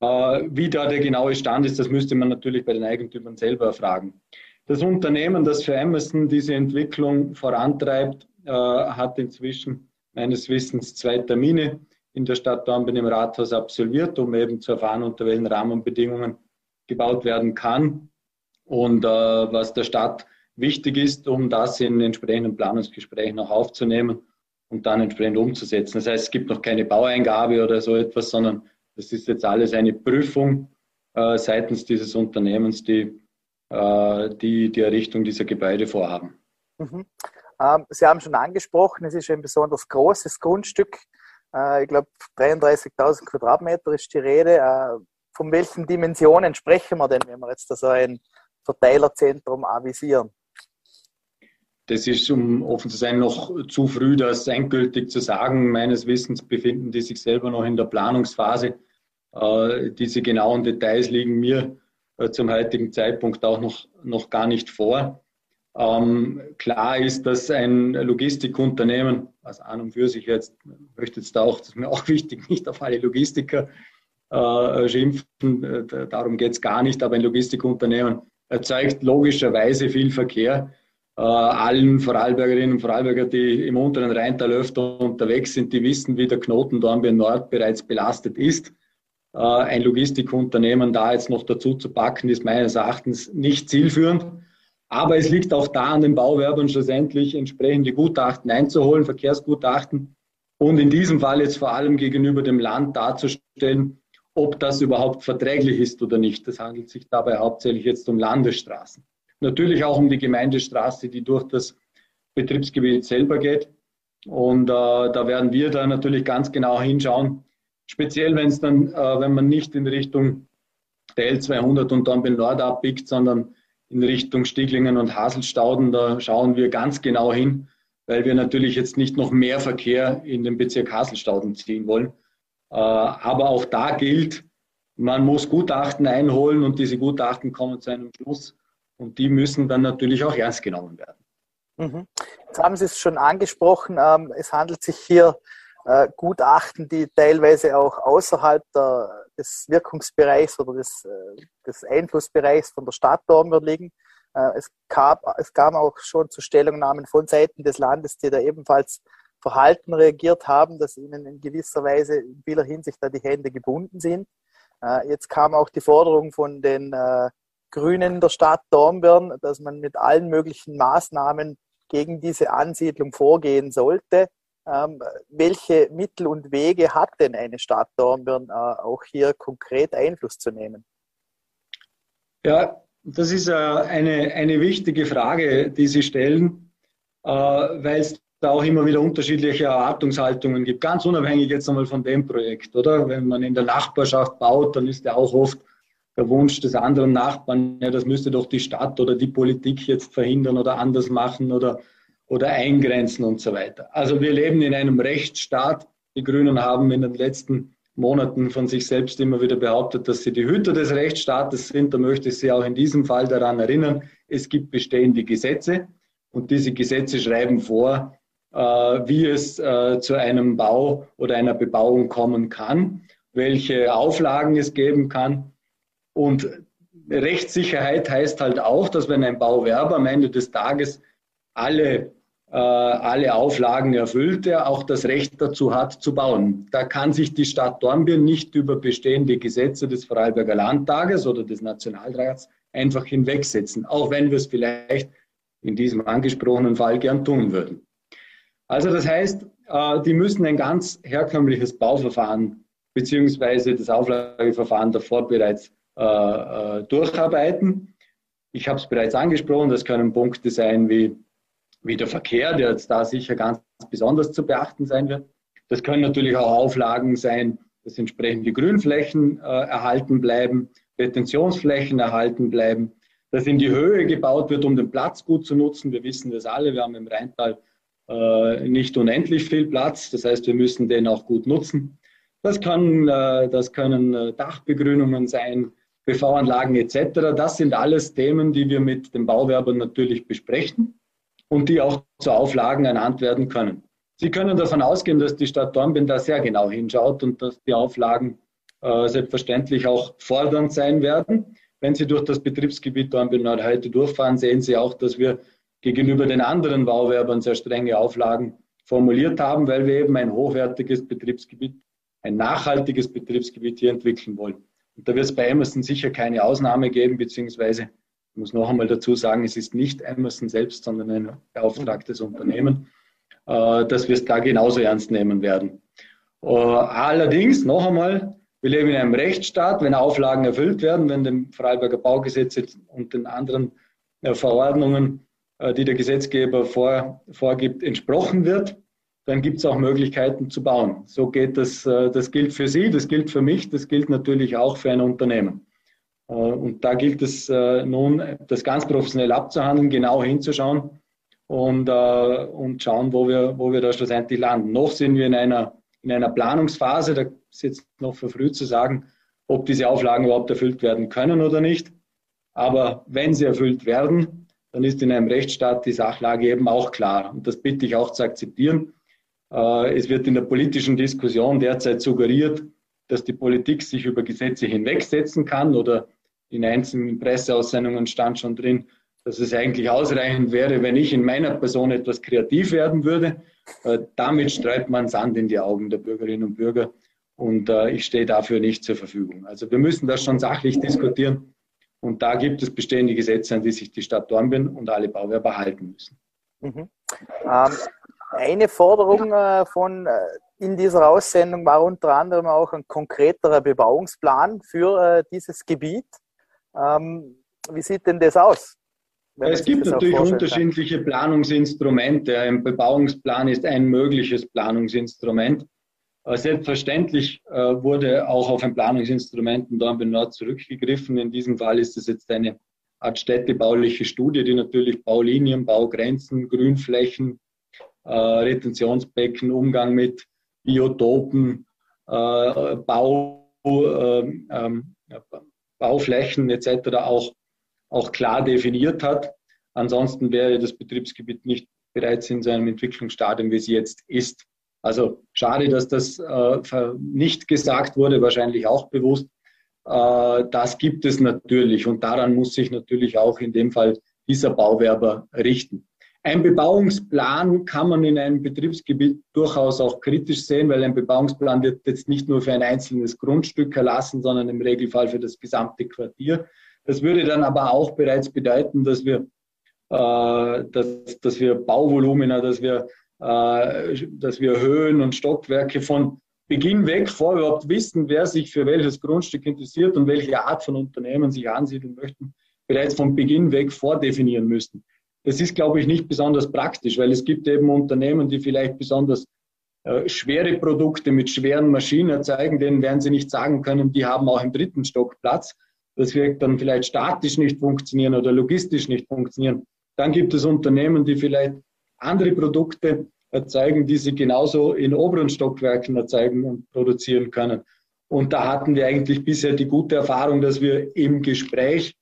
Speaker 6: Äh, wie da der genaue Stand ist, das müsste man natürlich bei den Eigentümern selber erfragen. Das Unternehmen, das für Amazon diese Entwicklung vorantreibt, äh, hat inzwischen meines Wissens zwei Termine in der Stadt Dornbirn im Rathaus absolviert, um eben zu erfahren, unter welchen Rahmenbedingungen gebaut werden kann und äh, was der Stadt wichtig ist, um das in entsprechenden Planungsgesprächen auch aufzunehmen und dann entsprechend umzusetzen. Das heißt, es gibt noch keine Baueingabe oder so etwas, sondern das ist jetzt alles eine Prüfung äh, seitens dieses Unternehmens, die, äh, die die Errichtung dieser Gebäude vorhaben.
Speaker 5: Mhm. Ähm, Sie haben schon angesprochen, es ist ein besonders großes Grundstück. Äh, ich glaube, 33.000 Quadratmeter ist die Rede. Äh, von welchen Dimensionen sprechen wir denn, wenn wir jetzt so ein Verteilerzentrum avisieren?
Speaker 6: Das ist, um offen zu sein, noch zu früh, das endgültig zu sagen. Meines Wissens befinden die sich selber noch in der Planungsphase. Äh, diese genauen Details liegen mir zum heutigen Zeitpunkt auch noch, noch gar nicht vor. Ähm, klar ist, dass ein Logistikunternehmen, was an und für sich jetzt, möchte jetzt auch, das ist mir <laughs> auch wichtig, nicht auf alle Logistiker äh, schimpfen, äh, darum geht es gar nicht, aber ein Logistikunternehmen erzeugt logischerweise viel Verkehr. Äh, allen Vorarlbergerinnen und Vorarlberger, die im unteren Rheintal öfter unterwegs sind, die wissen, wie der Knoten Dornbirn Nord bereits belastet ist. Äh, ein Logistikunternehmen da jetzt noch dazu zu packen, ist meines Erachtens nicht zielführend. Aber es liegt auch da an den Bauwerbern schlussendlich entsprechende Gutachten einzuholen, Verkehrsgutachten und in diesem Fall jetzt vor allem gegenüber dem Land darzustellen, ob das überhaupt verträglich ist oder nicht. Das handelt sich dabei hauptsächlich jetzt um Landesstraßen. Natürlich auch um die Gemeindestraße, die durch das Betriebsgebiet selber geht. Und äh, da werden wir da natürlich ganz genau hinschauen. Speziell, wenn es dann, äh, wenn man nicht in Richtung der L200 und dann Nord abbiegt, sondern in Richtung Stieglingen und Haselstauden, da schauen wir ganz genau hin, weil wir natürlich jetzt nicht noch mehr Verkehr in den Bezirk Haselstauden ziehen wollen. Äh, aber auch da gilt, man muss Gutachten einholen und diese Gutachten kommen zu einem Schluss und die müssen dann natürlich auch ernst genommen werden.
Speaker 5: Mhm. Jetzt haben Sie es schon angesprochen, ähm, es handelt sich hier äh, Gutachten, die teilweise auch außerhalb der, des Wirkungsbereichs oder des, äh, des Einflussbereichs von der Stadt Dornbirn liegen. Es gab, es gab auch schon zu Stellungnahmen von Seiten des Landes, die da ebenfalls Verhalten reagiert haben, dass ihnen in gewisser Weise in vieler Hinsicht da die Hände gebunden sind. Äh, jetzt kam auch die Forderung von den äh, Grünen der Stadt Dornbirn, dass man mit allen möglichen Maßnahmen gegen diese Ansiedlung vorgehen sollte. Ähm, welche Mittel und Wege hat denn eine Stadt Dornbirn äh, auch hier konkret Einfluss zu nehmen?
Speaker 6: Ja, das ist eine, eine wichtige Frage, die Sie stellen, weil es da auch immer wieder unterschiedliche Erwartungshaltungen gibt, ganz unabhängig jetzt einmal von dem Projekt, oder? Wenn man in der Nachbarschaft baut, dann ist ja auch oft der Wunsch des anderen Nachbarn, ja, das müsste doch die Stadt oder die Politik jetzt verhindern oder anders machen oder, oder eingrenzen und so weiter. Also wir leben in einem Rechtsstaat. Die Grünen haben in den letzten Monaten von sich selbst immer wieder behauptet, dass sie die Hüter des Rechtsstaates sind. Da möchte ich Sie auch in diesem Fall daran erinnern, es gibt bestehende Gesetze. und diese Gesetze schreiben vor, äh, wie es äh, zu einem Bau oder einer Bebauung kommen kann, welche Auflagen es geben kann. Und Rechtssicherheit heißt halt auch, dass wenn ein Bauwerber am Ende des Tages alle, alle Auflagen erfüllt, er auch das Recht dazu hat zu bauen. Da kann sich die Stadt Dornbirn nicht über bestehende Gesetze des Vorarlberger Landtages oder des Nationalrats einfach hinwegsetzen, auch wenn wir es vielleicht in diesem angesprochenen Fall gern tun würden. Also das heißt, äh, die müssen ein ganz herkömmliches Bauverfahren beziehungsweise das Auflageverfahren davor bereits äh, äh, durcharbeiten. Ich habe es bereits angesprochen, das können Punkte sein wie, wie der Verkehr, der jetzt da sicher ganz besonders zu beachten sein wird. Das können natürlich auch Auflagen sein, dass entsprechende Grünflächen äh, erhalten bleiben, Retentionsflächen erhalten bleiben, dass in die Höhe gebaut wird, um den Platz gut zu nutzen. Wir wissen das alle, wir haben im Rheintal äh, nicht unendlich viel Platz, das heißt, wir müssen den auch gut nutzen. Das, kann, äh, das können äh, Dachbegrünungen sein, PV-Anlagen etc. Das sind alles Themen, die wir mit den Bauwerbern natürlich besprechen und die auch zu Auflagen ernannt werden können. Sie können davon ausgehen, dass die Stadt Dornbirn da sehr genau hinschaut und dass die Auflagen äh, selbstverständlich auch fordernd sein werden. Wenn Sie durch das Betriebsgebiet Dornbirn heute durchfahren, sehen Sie auch, dass wir gegenüber den anderen Bauwerbern sehr strenge Auflagen formuliert haben, weil wir eben ein hochwertiges Betriebsgebiet, ein nachhaltiges Betriebsgebiet hier entwickeln wollen. Und da wird es bei Emerson sicher keine Ausnahme geben, beziehungsweise ich muss noch einmal dazu sagen, es ist nicht Emerson selbst, sondern ein beauftragtes Unternehmen, äh, dass wir es da genauso ernst nehmen werden. Äh, allerdings, noch einmal, wir leben in einem Rechtsstaat, wenn Auflagen erfüllt werden, wenn dem Freiburger Baugesetz und den anderen äh, Verordnungen, die der Gesetzgeber vor, vorgibt, entsprochen wird, dann gibt es auch Möglichkeiten zu bauen. So geht das, das gilt für Sie, das gilt für mich, das gilt natürlich auch für ein Unternehmen. Und da gilt es nun, das ganz professionell abzuhandeln, genau hinzuschauen und, und schauen, wo wir, wo wir da schlussendlich landen. Noch sind wir in einer, in einer Planungsphase, da ist jetzt noch für früh zu sagen, ob diese Auflagen überhaupt erfüllt werden können oder nicht. Aber wenn sie erfüllt werden, dann ist in einem Rechtsstaat die Sachlage eben auch klar. Und das bitte ich auch zu akzeptieren. Äh, es wird in der politischen Diskussion derzeit suggeriert, dass die Politik sich über Gesetze hinwegsetzen kann oder in einzelnen Presseaussendungen stand schon drin, dass es eigentlich ausreichend wäre, wenn ich in meiner Person etwas kreativ werden würde. Äh, damit streut man Sand in die Augen der Bürgerinnen und Bürger. Und äh, ich stehe dafür nicht zur Verfügung. Also wir müssen das schon sachlich diskutieren. Und da gibt es bestehende Gesetze, an die sich die Stadt Dornbirn und alle Bauwerber halten müssen.
Speaker 5: Mhm. Ähm, eine Forderung äh, von in dieser Aussendung war unter anderem auch ein konkreterer Bebauungsplan für dieses Gebiet. Ähm, wie sieht denn das aus?
Speaker 6: Es gibt natürlich unterschiedliche Planungsinstrumente. Ein Bebauungsplan ist ein mögliches Planungsinstrument. Selbstverständlich äh, wurde auch auf ein Planungsinstrument in Dornbirn Nord zurückgegriffen. In diesem Fall ist es jetzt eine Art städtebauliche Studie, die natürlich Baulinien, Baugrenzen, Grünflächen, äh, Retentionsbecken, Umgang mit Biotopen, äh, Bau, ähm, Bauflächen etc. Auch, auch klar definiert hat. Ansonsten wäre das Betriebsgebiet nicht bereits in seinem Entwicklungsstadium, wie es jetzt ist. Also schade, dass das äh, nicht gesagt wurde, wahrscheinlich auch bewusst. Äh, das gibt es natürlich und daran muss sich natürlich auch in dem Fall dieser Bauwerber richten. Ein Bebauungsplan kann man in einem Betriebsgebiet durchaus auch kritisch sehen, weil ein Bebauungsplan wird jetzt nicht nur für ein einzelnes Grundstück erlassen, sondern im Regelfall für das gesamte Quartier. Das würde dann aber auch bereits bedeuten, dass wir, äh, dass, dass wir Bauvolumina, dass wir äh, dass wir Höhen und Stockwerke von Beginn weg vor überhaupt wissen, wer sich für welches Grundstück interessiert und welche Art von Unternehmen sich ansiedeln möchten, bereits von Beginn weg vordefinieren müssen. Das ist, glaube ich, nicht besonders praktisch, weil es gibt eben Unternehmen, die vielleicht besonders äh, schwere Produkte mit schweren Maschinen erzeugen, denen werden sie nicht sagen können, die haben auch im dritten Stock Platz. Das wird dann vielleicht statisch nicht funktionieren oder logistisch nicht funktionieren. Dann gibt es Unternehmen, die vielleicht andere Produkte erzeugen, die sie genauso in oberen Stockwerken erzeugen und produzieren können. Und da hatten wir eigentlich bisher die gute Erfahrung, dass wir im Gespräch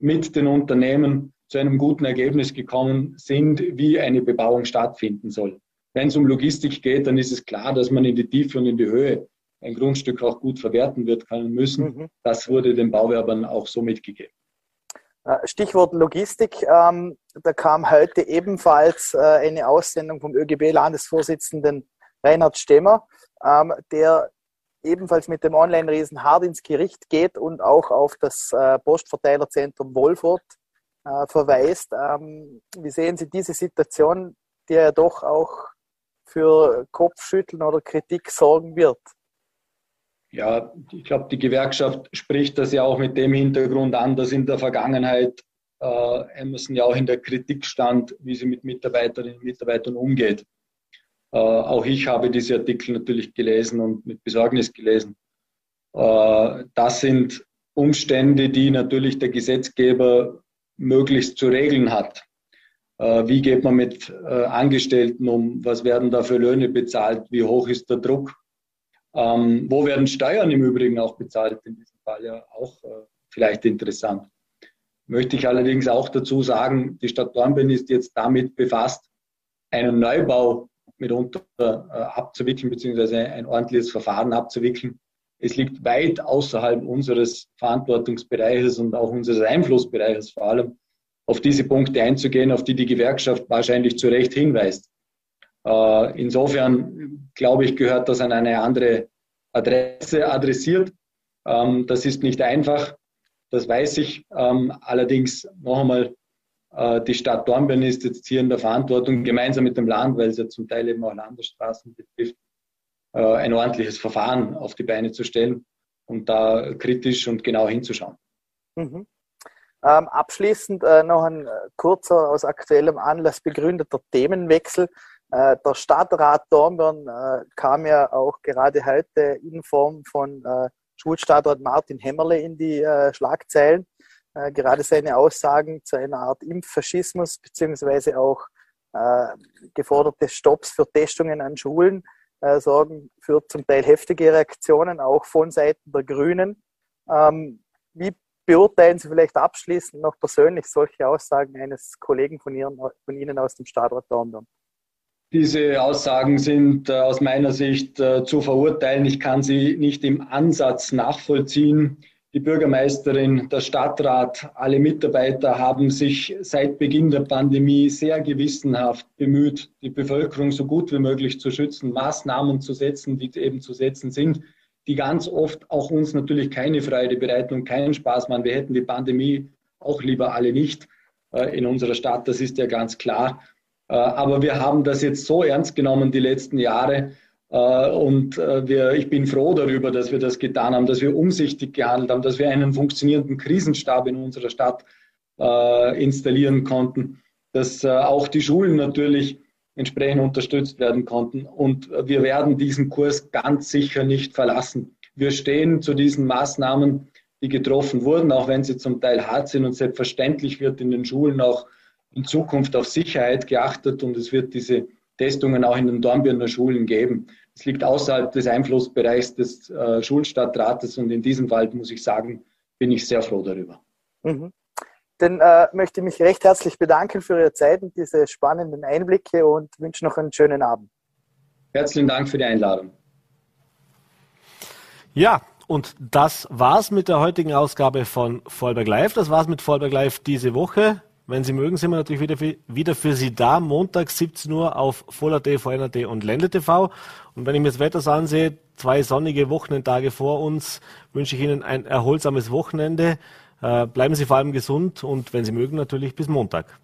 Speaker 6: mit den Unternehmen zu einem guten Ergebnis gekommen sind, wie eine Bebauung stattfinden soll. Wenn es um Logistik geht, dann ist es klar, dass man in die Tiefe und in die Höhe ein Grundstück auch gut verwerten wird können müssen. Mhm. Das wurde den Bauwerbern auch so mitgegeben.
Speaker 5: Äh, Stichwort Logistik. Ähm, da kam heute ebenfalls äh, eine Aussendung vom ÖGB-Landesvorsitzenden Reinhard Stemmer, ähm, der ebenfalls mit dem Online-Riesen hart ins Gericht geht und auch auf das äh, Postverteilerzentrum Wolfurt äh, verweist. Ähm, wie sehen Sie diese Situation, die ja doch auch für Kopfschütteln oder Kritik sorgen wird?
Speaker 6: Ja, ich glaube, die Gewerkschaft spricht das ja auch mit dem Hintergrund an, dass in der Vergangenheit äh, Emerson ja auch in der Kritik stand, wie sie mit Mitarbeiterinnen und Mitarbeitern umgeht. Äh, auch ich habe diese Artikel natürlich gelesen und mit Besorgnis gelesen. Äh, das sind Umstände, die natürlich der Gesetzgeber möglichst zu regeln hat. Äh, wie geht man mit Angestellten um? Was werden da für Löhne bezahlt? Wie hoch ist der Druck? Ähm, wo werden Steuern im Übrigen auch bezahlt? In diesem Fall ja auch vielleicht interessant. Möchte ich allerdings auch dazu sagen, die Stadt Dornbirn ist jetzt damit befasst, einen Neubau mitunter äh, abzuwickeln, beziehungsweise ein ordentliches Verfahren abzuwickeln. Es liegt weit außerhalb unseres Verantwortungsbereiches und auch unseres Einflussbereiches vor allem, auf diese Punkte einzugehen, auf die die Gewerkschaft wahrscheinlich zu Recht hinweist. Äh, insofern, glaube ich, gehört das an eine andere Adresse adressiert. Ähm, das ist nicht einfach, das weiß ich. Ähm, allerdings noch einmal, äh, die Stadt Dornbirn ist jetzt hier in der Verantwortung, gemeinsam mit dem Land, weil es ja zum Teil eben auch Landesstraßen betrifft, ein ordentliches Verfahren auf die Beine zu stellen und da kritisch und genau hinzuschauen.
Speaker 5: Mhm. Ähm, abschließend äh, noch ein äh, kurzer, aus aktuellem Anlass begründeter Themenwechsel. Äh, der Stadtrat Dornbirn äh, kam ja auch gerade heute in Form von Schulstadtrat Martin Hämmerle in die Schlagzeilen. Äh, gerade seine Aussagen zu einer Art Impffaschismus beziehungsweise auch äh, geforderte Stopps für Testungen an Schulen äh, sorgen für zum Teil heftige Reaktionen, auch von Seiten der Grünen. Ähm, wie beurteilen Sie vielleicht abschließend noch persönlich solche Aussagen eines Kollegen von, Ihren, von Ihnen aus dem Stadtrat Dornbirn?
Speaker 6: Diese Aussagen sind äh, aus meiner Sicht äh, zu verurteilen. Ich kann sie nicht im Ansatz nachvollziehen. Die Bürgermeisterin, der Stadtrat, alle Mitarbeiter haben sich seit Beginn der Pandemie sehr gewissenhaft bemüht, die Bevölkerung so gut wie möglich zu schützen, Maßnahmen zu setzen, die eben zu setzen sind, die ganz oft auch uns natürlich keine Freude bereiten und keinen Spaß machen. Wir hätten die Pandemie auch lieber alle nicht äh, in unserer Stadt, das ist ja ganz klar. Äh, aber wir haben das jetzt so ernst genommen die letzten Jahre, und äh, wir, ich bin froh darüber, dass wir das getan haben, dass wir umsichtig gehandelt haben, dass wir einen funktionierenden Krisenstab in unserer Stadt äh, installieren konnten, dass auch die Schulen natürlich entsprechend unterstützt werden konnten. Und wir werden diesen Kurs ganz sicher nicht verlassen. Wir stehen zu diesen Maßnahmen, die getroffen wurden, auch wenn sie zum Teil hart sind. Und selbstverständlich wird in den Schulen auch in Zukunft auf Sicherheit geachtet und es wird diese Testungen auch in den Dornbirner Schulen geben. Es liegt außerhalb des Einflussbereichs des äh, Schulstadtrates und in diesem Fall muss ich sagen, bin ich sehr froh darüber.
Speaker 5: Mhm. Dann äh, möchte ich mich recht herzlich bedanken für Ihre Zeit und diese spannenden Einblicke und wünsche noch einen schönen Abend.
Speaker 6: Herzlichen Dank für die Einladung.
Speaker 2: Ja, und das war's mit der heutigen Ausgabe von Vollberg Live. Das war's mit Vollberg Live diese Woche. Wenn Sie mögen, sind wir natürlich wieder für, wieder für Sie da, Montag 17 Uhr auf Voller.at, VNRT und Ländle TV. Und wenn ich mir das Wetter so ansehe, zwei sonnige Wochenendtage vor uns, wünsche ich Ihnen ein erholsames Wochenende. Äh, bleiben Sie vor allem gesund und wenn Sie mögen, natürlich bis Montag.